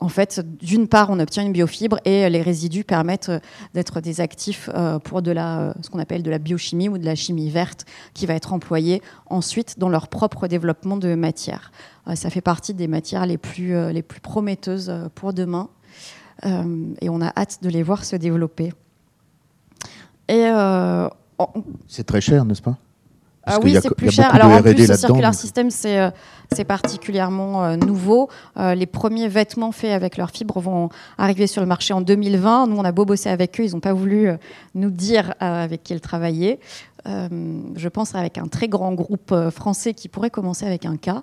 en fait, d'une part, on obtient une biofibre et les résidus permettent d'être des actifs pour de la, ce qu'on appelle de la biochimie ou de la chimie verte qui va être employée ensuite dans leur propre développement de matière. Euh, ça fait partie des matières les plus, euh, les plus prometteuses euh, pour demain. et on a hâte de les voir se développer. C'est très cher, n'est-ce pas? Ah oui, c'est plus cher. Alors en plus, le Circular System, c'est particulièrement nouveau. les premiers vêtements faits avec leurs fibres vont arriver sur le marché en 2020. Nous, on a beau bosser avec eux, ils n'ont pas voulu nous dire avec qui ils travaillaient. je pense avec un très grand groupe français qui pourrait commencer avec un cas.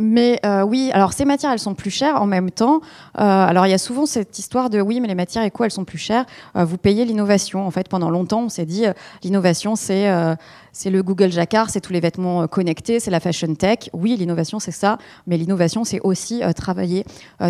Euh, mais euh, oui, alors ces matières, elles sont plus chères en même temps. Euh, alors il y a souvent cette histoire de oui, mais les matières éco, elles sont plus chères. vous payez l'innovation. En fait, pendant longtemps, on s'est dit l'innovation, c'est c'est le Google Jacquard, c'est tous les vêtements connectés, c'est la fashion tech. Oui, l'innovation, c'est ça. Mais l'innovation, c'est aussi travailler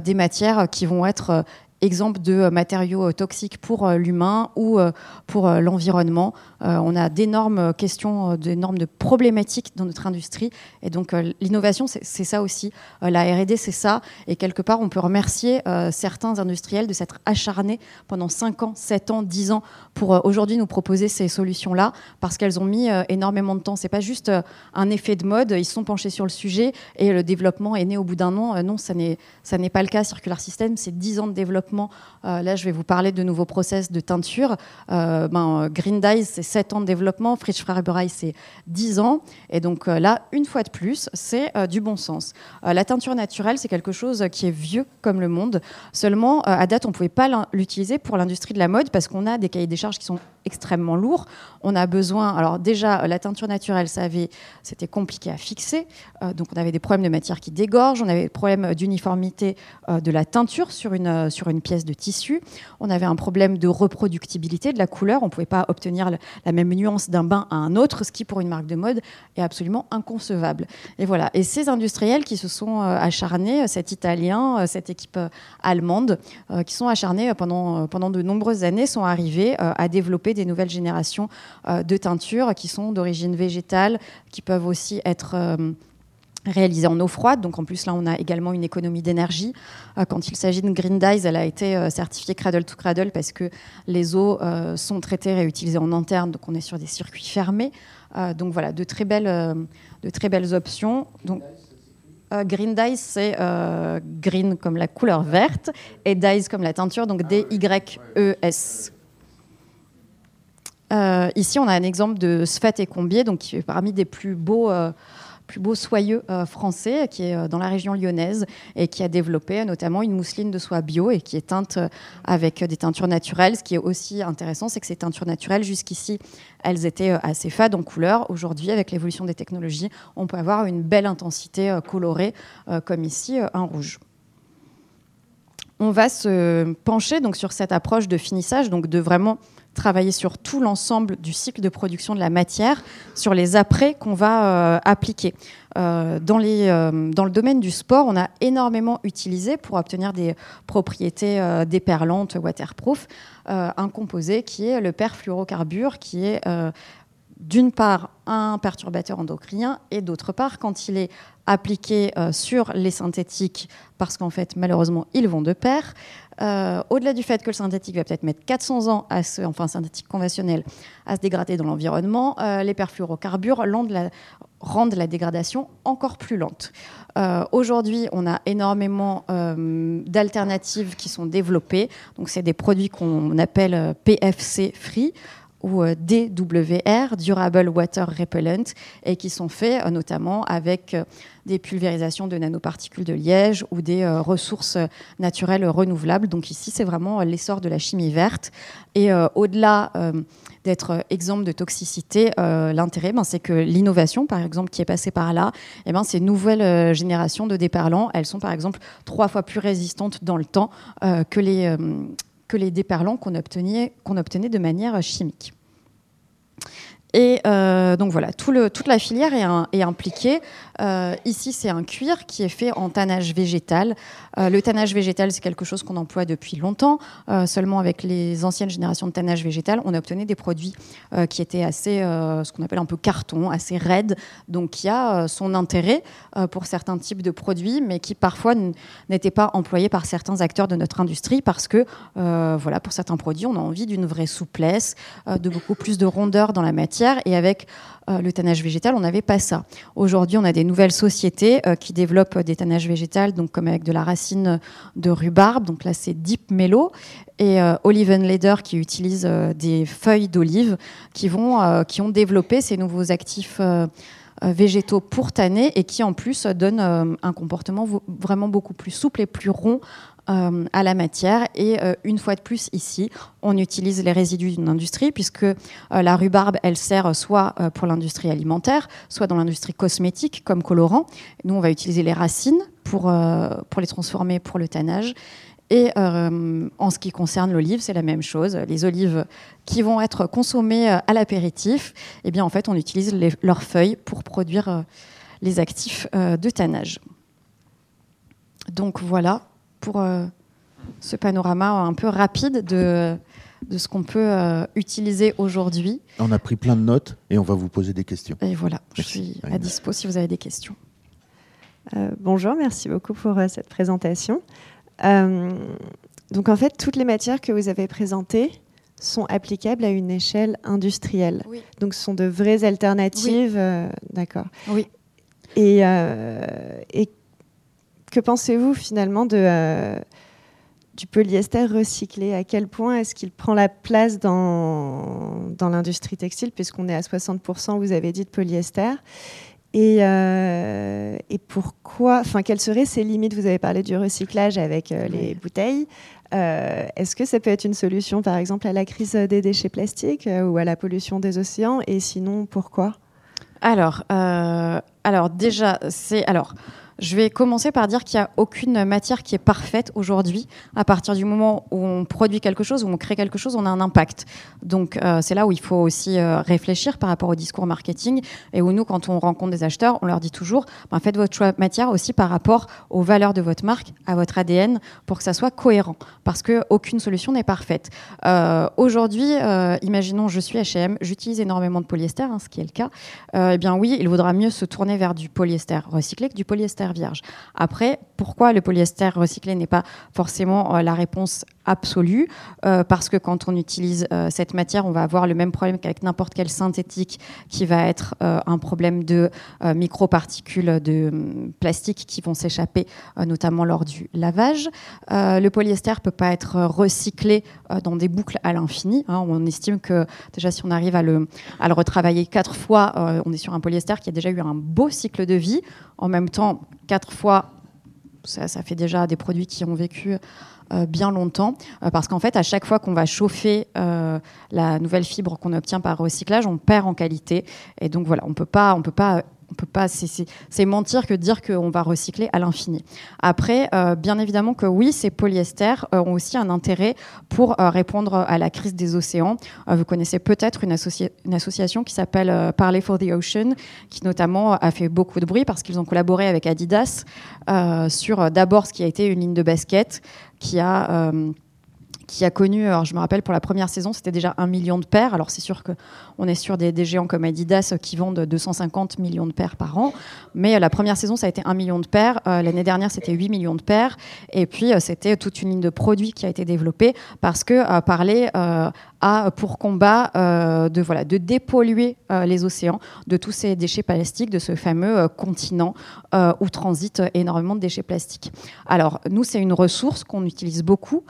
des matières qui vont être exemple de euh, matériaux euh, toxiques pour euh, l'humain ou pour l'environnement. on a d'énormes questions, d'énormes problématiques dans notre industrie. Et donc l'innovation, c'est ça aussi. la RD, c'est ça. Et quelque part, on peut remercier certains industriels de s'être acharnés pendant 5 ans, 7 ans, 10 ans pour aujourd'hui nous proposer ces solutions-là parce qu'elles ont mis énormément de temps. C'est pas juste un effet de mode. Ils sont penchés sur le sujet et le développement est né au bout d'un an. non, ça n'est pas le cas. Circular System, c'est 10 ans de développement euh, là, je vais vous parler de nouveaux process de teinture. Euh, ben, Green Dye, c'est 7 ans de développement. Fritsch Fraberei, c'est 10 ans. Et donc euh, là, une fois de plus, c'est du bon sens. la teinture naturelle, c'est quelque chose qui est vieux comme le monde. Seulement, à date, on ne pouvait pas l'utiliser pour l'industrie de la mode parce qu'on a des cahiers des charges qui sont extrêmement lourd. On a besoin, alors déjà, la teinture naturelle, ça avait, c'était compliqué à fixer. Donc on avait des problèmes de matière qui dégorgent, on avait des problèmes d'uniformité de la teinture sur une, sur une pièce de tissu. On avait un problème de reproductibilité de la couleur. On ne pouvait pas obtenir la même nuance d'un bain à un autre, ce qui pour une marque de mode est absolument inconcevable. Et voilà. Et ces industriels qui se sont acharnés, cet Italien, cette équipe allemande, qui sont acharnés pendant, pendant de nombreuses années, sont arrivés à développer des nouvelles générations de teintures qui sont d'origine végétale, qui peuvent aussi être réalisée en eau froide. Donc en plus là, on a également une économie d'énergie. Euh, quand il s'agit de Green Dyes, elle a été euh, certifiée Cradle to Cradle parce que les eaux euh, sont traitées, réutilisées en interne. Donc on est sur des circuits fermés. donc voilà, de très belles, de très belles options. Donc Green Dyes, c'est green comme la couleur verte et Dyes comme la teinture, donc D-Y-E-S. ici, on a un exemple de Sfat et Combier, donc qui est parmi des plus beaux plus beau soyeux euh, français qui est euh, dans la région lyonnaise et qui a développé notamment une mousseline de soie bio et qui est teinte euh, avec des teintures naturelles. Ce qui est aussi intéressant, c'est que ces teintures naturelles, jusqu'ici, elles étaient assez fades en couleur. Aujourd'hui, avec l'évolution des technologies, on peut avoir une belle intensité colorée, comme ici, un rouge on va se pencher donc sur cette approche de finissage, donc de vraiment travailler sur tout l'ensemble du cycle de production de la matière, sur les apprêts qu'on va euh, appliquer. Euh, euh, dans, le domaine du sport, on a énormément utilisé pour obtenir des propriétés déperlantes, waterproof, un composé qui est le perfluorocarbure, qui est d'une part un perturbateur endocrinien et d'autre part quand il est appliqué sur les synthétiques parce qu'en fait malheureusement ils vont de pair euh, au-delà du fait que le synthétique va peut-être mettre 400 ans, à se, synthétique conventionnel, à se dégrader dans l'environnement, euh, les perfluorocarbures rendent la, dégradation encore plus lente. Euh, aujourd'hui, on a énormément d'alternatives qui sont développées. Donc, c'est des produits qu'on appelle PFC free ou DWR, Durable Water Repellent, et qui sont faits notamment avec des pulvérisations de nanoparticules de liège ou des euh, ressources naturelles renouvelables. Donc ici, c'est vraiment euh, l'essor de la chimie verte. Et euh, au-delà d'être exemple de toxicité, l'intérêt, ben, c'est que l'innovation, par exemple, qui est passée par là, eh ben, ces nouvelles générations de déperlants, elles sont par exemple trois fois plus résistantes dans le temps que, les, les déperlants qu'on obtenait, de manière chimique. Et euh, donc voilà, toute la filière est impliquée. Euh, ici, c'est un cuir qui est fait en tannage végétal. Euh, le tannage végétal, c'est quelque chose qu'on emploie depuis longtemps. seulement avec les anciennes générations de tannage végétal, on obtenait des produits qui étaient assez, ce qu'on appelle un peu carton, assez raides. Donc, qui a son intérêt pour certains types de produits, mais qui parfois n'étaient pas employés par certains acteurs de notre industrie parce que, voilà, pour certains produits, on a envie d'une vraie souplesse, de beaucoup plus de rondeur dans la matière et avec euh, le tannage végétal, on n'avait pas ça. Aujourd'hui, on a des nouvelles sociétés euh, qui développent des tannages végétales, donc comme avec de la racine de rhubarbe. Donc là, c'est Deep Mellow et euh, Oliven Leather qui utilise des feuilles d'olive qui qui ont développé ces nouveaux actifs végétaux pour tanner et qui en plus donnent un comportement vraiment beaucoup plus souple et plus rond euh, à la matière. Et euh, une fois de plus, ici, on utilise les résidus d'une industrie, puisque euh, la rhubarbe, elle sert soit pour l'industrie alimentaire, soit dans l'industrie cosmétique comme colorant. Nous, on va utiliser les racines pour, pour les transformer pour le tannage. Et en ce qui concerne l'olive, c'est la même chose. Les olives qui vont être consommées à l'apéritif, eh bien, en fait, on utilise leurs feuilles pour produire les actifs de tannage. Donc voilà pour euh, ce panorama un peu rapide de, de ce qu'on peut euh, utiliser aujourd'hui. On a pris plein de notes et on va vous poser des questions. Et voilà, je suis à dispo si vous avez des questions. Euh, bonjour, merci beaucoup pour cette présentation. donc en fait, toutes les matières que vous avez présentées sont applicables à une échelle industrielle. Donc ce sont de vraies alternatives. D'accord. Oui. Et, et que pensez-vous finalement de, euh, du polyester recyclé? À quel point est-ce qu'il prend la place dans, dans l'industrie textile, puisqu'on est à 60%, vous avez dit, de polyester? Et, et pourquoi, enfin, quelles seraient ces limites? Vous avez parlé du recyclage avec les bouteilles. Est-ce que ça peut être une solution, par exemple, à la crise des déchets plastiques ou à la pollution des océans? Et sinon, pourquoi? Alors, alors déjà, c'est alors je vais commencer par dire qu'il n'y a aucune matière qui est parfaite aujourd'hui. À partir du moment où on produit quelque chose, où on crée quelque chose, on a un impact. Donc euh, c'est là où il faut aussi euh, réfléchir par rapport au discours marketing et où nous, quand on rencontre des acheteurs, on leur dit toujours ben, faites votre choix de matière aussi par rapport aux valeurs de votre marque, à votre ADN, pour que ça soit cohérent. Parce qu'aucune solution n'est parfaite. Euh, aujourd'hui, imaginons, je suis HM, j'utilise énormément de polyester, hein, ce qui est le cas. eh bien oui, il vaudra mieux se tourner vers du polyester recyclé que du polyester vierge. Après, pourquoi le polyester recyclé n'est pas forcément euh, la réponse absolue euh, Parce que quand on utilise euh, cette matière, on va avoir le même problème qu'avec n'importe quel synthétique, qui va être un problème de microparticules de hum, plastique qui vont s'échapper, notamment lors du lavage. le polyester peut pas être recyclé dans des boucles à l'infini. Hein. On estime que déjà si on arrive à le, à le retravailler quatre fois, on est sur un polyester qui a déjà eu un beau cycle de vie. En même temps, quatre fois, ça, fait déjà des produits qui ont vécu euh, bien longtemps, euh, parce qu'en fait, à chaque fois qu'on va chauffer euh, la nouvelle fibre qu'on obtient par recyclage, on perd en qualité. Et donc voilà, on peut pas, on peut pas on peut pas, c'est mentir que dire qu'on va recycler à l'infini. Après, euh, bien évidemment que oui, ces polyesters euh, ont aussi un intérêt pour euh, répondre à la crise des océans. vous connaissez peut-être une, une, association qui s'appelle Parley for the Ocean, qui notamment a fait beaucoup de bruit parce qu'ils ont collaboré avec Adidas sur d'abord ce qui a été une ligne de basket qui a qui a connu, alors je me rappelle pour la première saison, c'était déjà un million de paires. Alors c'est sûr qu'on est sur des, géants comme Adidas qui vendent 250 millions de paires par an, mais la première saison ça a été un million de paires. Euh, l'année dernière c'était 8 millions de paires, et puis euh, c'était toute une ligne de produits qui a été développée parce que euh, parler a pour combat de voilà de dépolluer les océans de tous ces déchets plastiques, de ce fameux continent où transitent énormément de déchets plastiques. Alors nous c'est une ressource qu'on utilise beaucoup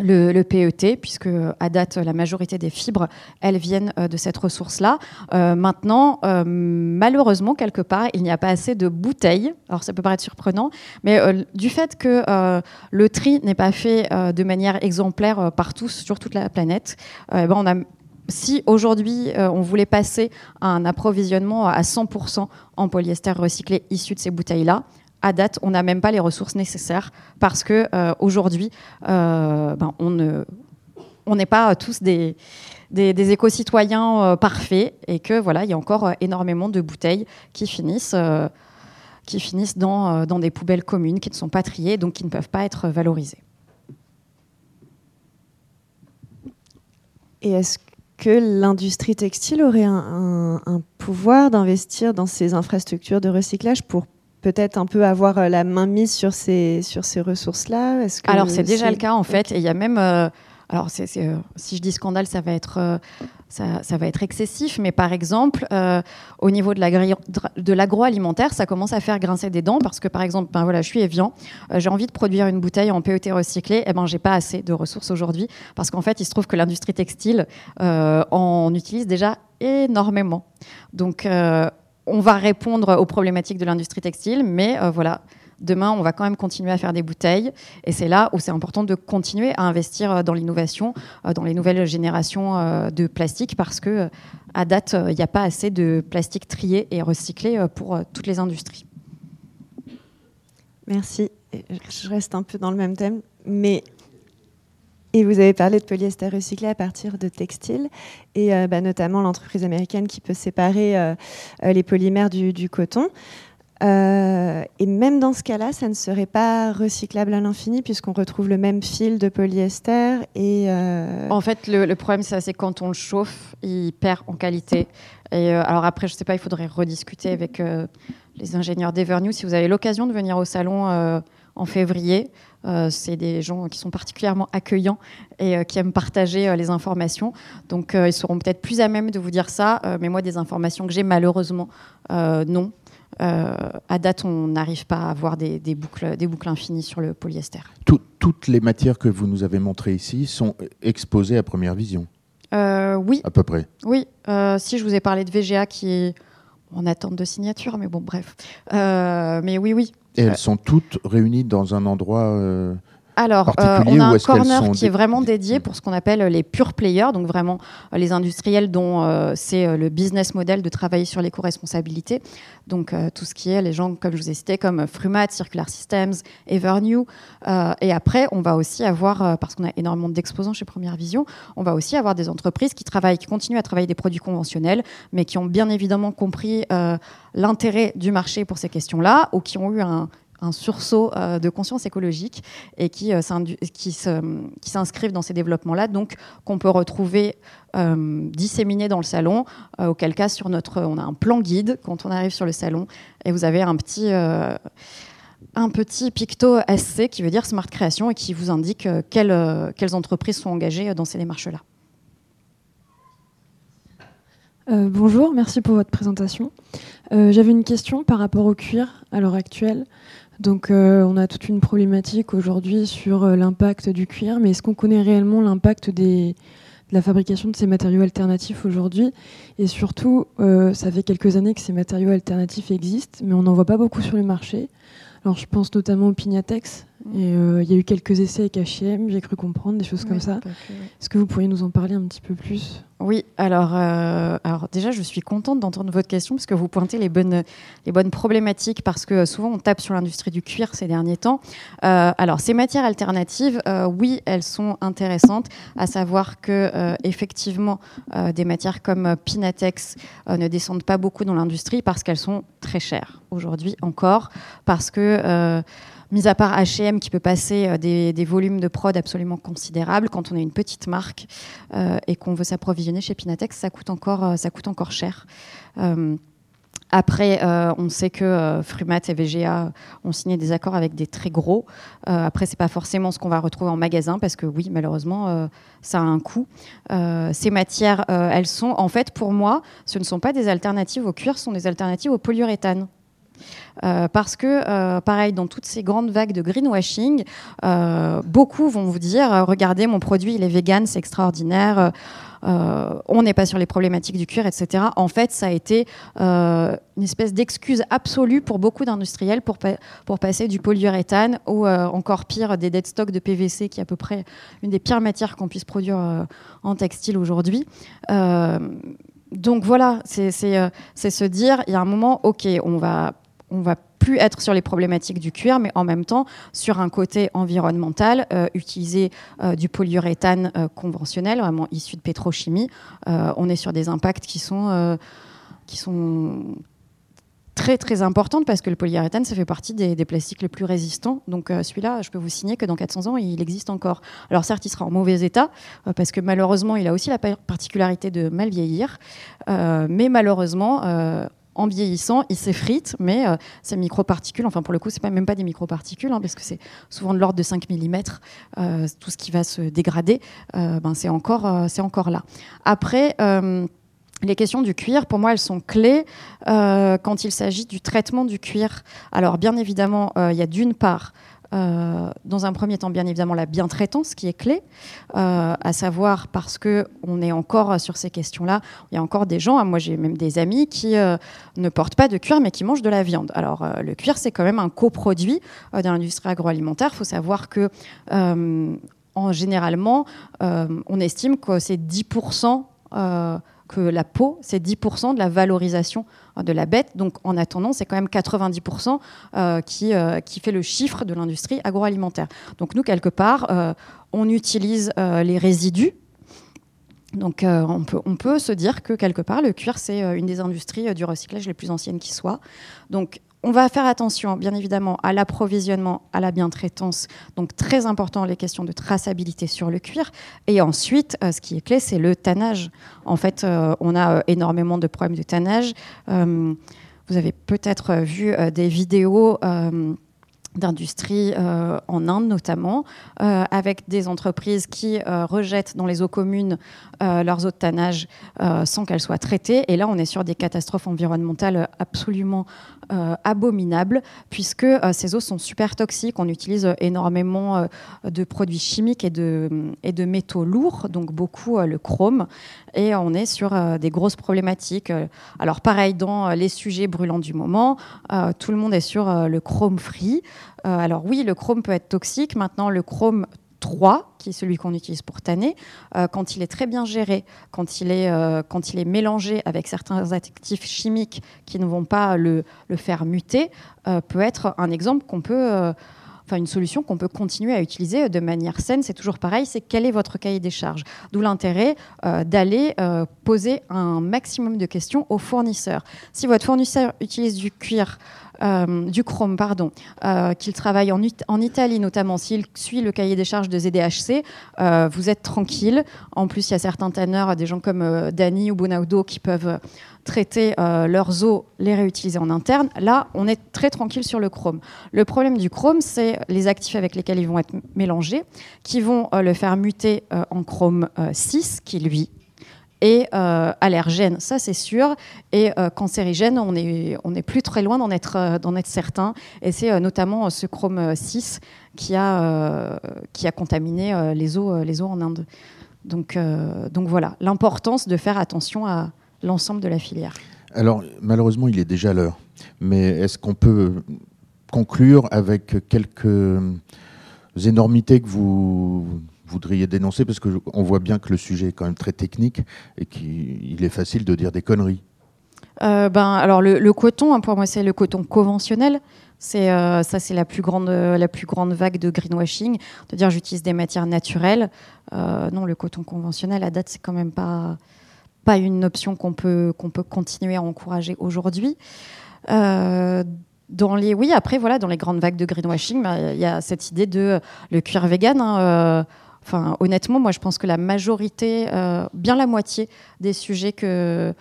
le, PET, puisque à date, la majorité des fibres, elles viennent euh, de cette ressource-là. Euh, maintenant, euh, malheureusement, quelque part, il n'y a pas assez de bouteilles. Alors, ça peut paraître surprenant, mais du fait que le tri n'est pas fait de manière exemplaire partout, sur toute la planète, eh ben, si aujourd'hui on voulait passer à un approvisionnement à 100% en polyester recyclé issu de ces bouteilles-là, à date, on n'a même pas les ressources nécessaires parce que euh, aujourd'hui, euh, ben, on n'est pas tous des, des, éco-citoyens euh, parfaits et que voilà, il y a encore énormément de bouteilles qui finissent, qui finissent dans, des poubelles communes qui ne sont pas triées, donc qui ne peuvent pas être valorisées. Et est-ce que l'industrie textile aurait un, un pouvoir d'investir dans ces infrastructures de recyclage pour peut-être un peu avoir euh, la main mise sur ces, sur ces ressources-là? Alors, c'est déjà le cas, en fait. Et il y a même. Euh, alors, euh, si je dis scandale, ça va être, ça, ça, va être excessif, mais par exemple, au niveau de, l'agroalimentaire, ça commence à faire grincer des dents parce que, par exemple, ben voilà, je suis Evian, j'ai envie de produire une bouteille en PET recyclé, et eh ben j'ai pas assez de ressources aujourd'hui parce qu'en fait, il se trouve que l'industrie textile en utilise déjà énormément. Donc, on va répondre aux problématiques de l'industrie textile, mais euh, voilà, demain, on va quand même continuer à faire des bouteilles. Et c'est là où c'est important de continuer à investir euh, dans l'innovation, euh, dans les nouvelles générations de plastique, parce que à date, il n'y a pas assez de plastique trié et recyclé pour toutes les industries. Merci. Je reste un peu dans le même thème, mais et vous avez parlé de polyester recyclé à partir de textiles, et euh, bah, notamment l'entreprise américaine qui peut séparer euh, euh, les polymères du, coton. et même dans ce cas-là, ça ne serait pas recyclable à l'infini puisqu'on retrouve le même fil de polyester. Et En fait, le, problème, c'est quand on le chauffe, il perd en qualité. Et alors après, je ne sais pas, il faudrait rediscuter avec les ingénieurs d'Evernew. Si vous avez l'occasion de venir au salon en février, c'est des gens qui sont particulièrement accueillants et euh, qui aiment partager euh, les informations. Donc ils seront peut-être plus à même de vous dire ça, mais moi des informations que j'ai malheureusement non. à date, on n'arrive pas à avoir des, boucles, des boucles infinies sur le polyester. toutes les matières que vous nous avez montrées ici sont exposées à première vision Oui. À peu près Oui. si je vous ai parlé de VGA qui est en attente de signature, mais bon, bref. mais oui, oui. Et elles sont toutes réunies dans un endroit alors, euh, on a un corner qui est vraiment dédié pour ce qu'on appelle les pure players, donc vraiment euh, les industriels dont euh, c'est le business model de travailler sur l'éco-responsabilité. Donc tout ce qui est les gens, comme je vous ai cité, comme Frumat, Circular Systems, Evernew. et après, on va aussi avoir, parce qu'on a énormément d'exposants chez Première Vision, on va aussi avoir des entreprises qui travaillent, qui continuent à travailler des produits conventionnels, mais qui ont bien évidemment compris l'intérêt du marché pour ces questions-là, ou qui ont eu un un sursaut euh, de conscience écologique et qui, euh, qui s'inscrivent dans ces développements-là, donc qu'on peut retrouver euh, disséminés dans le salon, auquel cas sur notre, on a un plan guide quand on arrive sur le salon et vous avez un petit un petit picto SC qui veut dire Smart Création et qui vous indique quelles, quelles entreprises sont engagées dans ces démarches-là. bonjour, merci pour votre présentation. J'avais une question par rapport au cuir à l'heure actuelle. Donc euh, on a toute une problématique aujourd'hui sur euh, l'impact du cuir, mais est-ce qu'on connaît réellement l'impact de la fabrication de ces matériaux alternatifs aujourd'hui? Et surtout, euh, ça fait quelques années que ces matériaux alternatifs existent, mais on n'en voit pas beaucoup sur le marché. Alors je pense notamment au Pignatex, et euh, il y a eu quelques essais avec H&M, j'ai cru comprendre, des choses comme ça. Est-ce que vous pourriez nous en parler un petit peu plus? Oui, alors, euh, alors déjà, je suis contente d'entendre votre question parce que vous pointez les bonnes, les bonnes problématiques parce que souvent on tape sur l'industrie du cuir ces derniers temps. Euh, alors, ces matières alternatives, oui, elles sont intéressantes, à savoir que effectivement, des matières comme Pinatex ne descendent pas beaucoup dans l'industrie parce qu'elles sont très chères aujourd'hui encore, parce que mis à part H&M qui peut passer euh, des, volumes de prod absolument considérables, quand on est une petite marque euh, et qu'on veut s'approvisionner chez Pinatex, ça coûte encore, euh, ça coûte encore cher. Après, on sait que Frumat et VGA ont signé des accords avec des très gros. après, c'est pas forcément ce qu'on va retrouver en magasin parce que oui, malheureusement, ça a un coût. ces matières, elles sont, en fait, pour moi, ce ne sont pas des alternatives au cuir, ce sont des alternatives au polyuréthane. Euh, parce que, euh, pareil, dans toutes ces grandes vagues de greenwashing, euh, beaucoup vont vous dire regardez, mon produit, il est vegan, c'est extraordinaire. on n'est pas sur les problématiques du cuir, etc. En fait, ça a été une espèce d'excuse absolue pour beaucoup d'industriels pour, pour passer du polyuréthane ou encore pire des dead stocks de PVC, qui est à peu près une des pires matières qu'on puisse produire en textile aujourd'hui. donc voilà, c'est se dire, il y a un moment, ok, on va on va plus être sur les problématiques du cuir, mais en même temps sur un côté environnemental, euh, utiliser euh, du polyuréthane euh, conventionnel, vraiment issu de pétrochimie. on est sur des impacts qui sont, qui sont très très importantes parce que le polyuréthane, ça fait partie des, plastiques les plus résistants. Donc celui-là, je peux vous signer que dans 400 ans, il existe encore. Alors certes, il sera en mauvais état parce que malheureusement, il a aussi la particularité de mal vieillir. mais malheureusement, en vieillissant, il s'effrite, mais euh, ces microparticules, enfin pour le coup, c'est pas même pas des microparticules, hein, parce que c'est souvent de l'ordre de 5 mm, euh, tout ce qui va se dégrader, euh, ben, encore, c'est encore là. Après, les questions du cuir, pour moi, elles sont clés quand il s'agit du traitement du cuir. Alors, bien évidemment, il y a d'une part euh, dans un premier temps, bien évidemment, la bientraitance qui est clé, euh, à savoir parce que on est encore sur ces questions-là. Il y a encore des gens, hein, moi j'ai même des amis qui euh, ne portent pas de cuir mais qui mangent de la viande. Alors le cuir, c'est quand même un coproduit dans l'industrie agroalimentaire. Il faut savoir que en généralement, on estime que c'est 10% que la peau, c'est 10% de la valorisation de la bête. Donc en attendant, c'est quand même 90% euh, qui, euh, qui fait le chiffre de l'industrie agroalimentaire. Donc nous, quelque part, euh, on utilise les résidus. Donc on, peut, on peut se dire que quelque part, le cuir, c'est une des industries du recyclage les plus anciennes qui soit. Donc on va faire attention, bien évidemment, à l'approvisionnement, à la bientraitance. Donc, très important, les questions de traçabilité sur le cuir. Et ensuite, euh, ce qui est clé, c'est le tannage. En fait, euh, on a euh, énormément de problèmes de tannage. vous avez peut-être vu des vidéos d'industrie euh, en Inde notamment, euh, avec des entreprises qui euh, rejettent dans les eaux communes leurs eaux de tannage sans qu'elles soient traitées. Et là, on est sur des catastrophes environnementales absolument abominables, puisque ces eaux sont super toxiques. On utilise énormément de produits chimiques et de, et de métaux lourds, donc beaucoup le chrome. Et on est sur des grosses problématiques. Alors pareil, dans les sujets brûlants du moment, tout le monde est sur le chrome free. Euh, alors oui, le chrome peut être toxique. Maintenant, le chrome 3, qui est celui qu'on utilise pour tanner, euh, quand il est très bien géré, quand il est, euh, quand il est mélangé avec certains actifs chimiques qui ne vont pas le, faire muter, peut être un exemple qu'on peut enfin une solution qu'on peut continuer à utiliser de manière saine. C'est toujours pareil, c'est quel est votre cahier des charges. D'où l'intérêt d'aller poser un maximum de questions aux fournisseurs. Si votre fournisseur utilise du cuir euh, du Chrome, pardon, euh, qu'il travaille en, Italie notamment, s'il suit le cahier des charges de ZDHC, euh, vous êtes tranquille. En plus, il y a certains tanneurs, des gens comme Dani ou Bonaudo qui peuvent traiter leurs eaux, les réutiliser en interne. Là, on est très tranquille sur le chrome. Le problème du chrome, c'est les actifs avec lesquels ils vont être mélangés, qui vont le faire muter en chrome 6, qui lui euh, allergène, ça c'est sûr, et euh, cancérigène, on n'est on est plus très loin d'en être, euh, d'en être certain, et c'est notamment ce chrome 6 qui a, qui a contaminé les, eaux, les eaux en Inde. Donc, donc voilà, l'importance de faire attention à l'ensemble de la filière. Alors malheureusement, il est déjà l'heure, mais est-ce qu'on peut conclure avec quelques énormités que vous voudriez dénoncer? Parce qu'on voit bien que le sujet est quand même très technique et qu'il est facile de dire des conneries. Euh, ben, alors le, coton, hein, pour moi, c'est le coton conventionnel. C'est euh, ça, c'est la plus grande, la plus grande vague de greenwashing, de dire j'utilise des matières naturelles. Euh, non, le coton conventionnel, à date, c'est quand même pas pas une option qu'on peut qu'on peut continuer à encourager aujourd'hui. dans les, oui, après voilà, dans les grandes vagues de greenwashing, ben, il y a cette idée de le cuir vegan. Hein, Enfin, honnêtement, moi, je pense que la majorité, euh, bien la moitié des sujets que,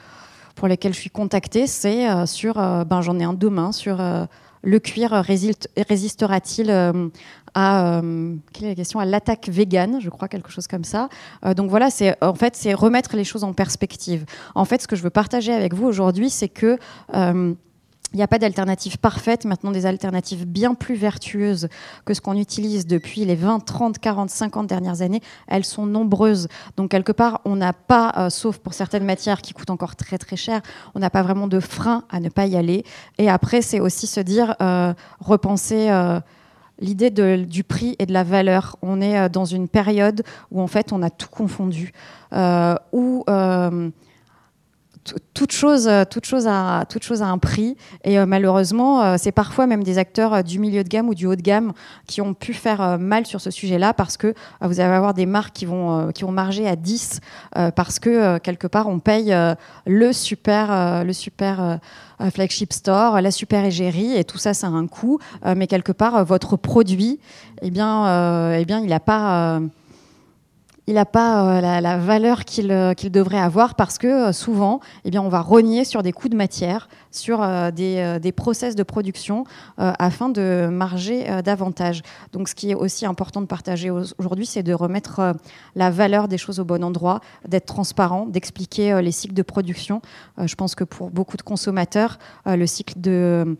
pour lesquels je suis contactée, c'est euh, sur, euh, ben, j'en ai un demain, sur le cuir résistera-t-il à quelle est la question? À l'attaque végane, je crois quelque chose comme ça. donc voilà, c'est en fait c'est remettre les choses en perspective. En fait, ce que je veux partager avec vous aujourd'hui, c'est que il n'y a pas d'alternative parfaite, maintenant des alternatives bien plus vertueuses que ce qu'on utilise depuis les 20, 30, 40, 50 dernières années. Elles sont nombreuses. Donc quelque part, on n'a pas, euh, sauf pour certaines matières qui coûtent encore très très cher, on n'a pas vraiment de frein à ne pas y aller. Et après, c'est aussi se dire, euh, repenser... Euh, l'idée du prix et de la valeur. On est dans une période où en fait on a tout confondu, où toute chose, euh, toute chose a, toute chose a un prix. Et euh, malheureusement, euh, c'est parfois même des acteurs du milieu de gamme ou du haut de gamme qui ont pu faire mal sur ce sujet-là parce que vous allez avoir des marques qui vont, qui marger à 10 parce que quelque part on paye le super, le super flagship store, la super égérie et tout ça, ça a un coût. mais quelque part, votre produit, eh bien, eh bien il n'a pas il n'a pas euh, la, valeur euh, qu'il devrait avoir parce que euh, souvent, eh bien, on va rogner sur des coûts de matière, sur des, process de production afin de marger davantage. Donc, ce qui est aussi important de partager aujourd'hui, c'est de remettre la valeur des choses au bon endroit, d'être transparent, d'expliquer les cycles de production. je pense que pour beaucoup de consommateurs, le cycle de,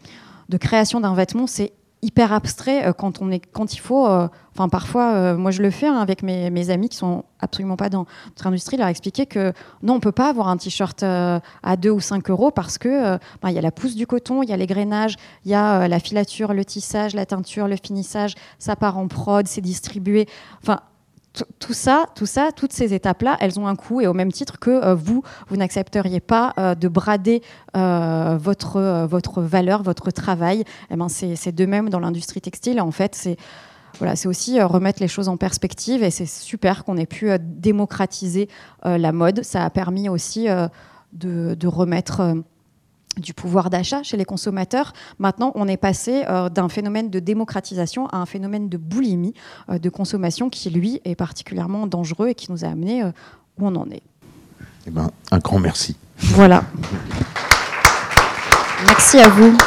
de création d'un vêtement, c'est hyper abstrait euh, quand, on est, quand il faut. Euh, enfin, parfois, euh, moi je le fais hein, avec mes, mes, amis qui sont absolument pas dans notre industrie, leur expliquer que non, on peut pas avoir un t-shirt à 2 ou 5 euros parce que ben, il y a la pousse du coton, il y a les grainages, il y a la filature, le tissage, la teinture, le finissage, ça part en prod, c'est distribué. Enfin, tout ça, tout ça, toutes ces étapes-là, elles ont un coût et au même titre que euh, vous, vous n'accepteriez pas euh, de brader euh, votre, votre valeur, votre travail. Eh ben c'est de même dans l'industrie textile. En fait, c'est voilà, aussi remettre les choses en perspective et c'est super qu'on ait pu démocratiser la mode. Ça a permis aussi de, de, remettre du pouvoir d'achat chez les consommateurs. Maintenant, on est passé euh, d'un phénomène de démocratisation à un phénomène de boulimie euh, de consommation qui, lui, est particulièrement dangereux et qui nous a amené euh, où on en est. Eh ben, un grand merci. Voilà. merci à vous.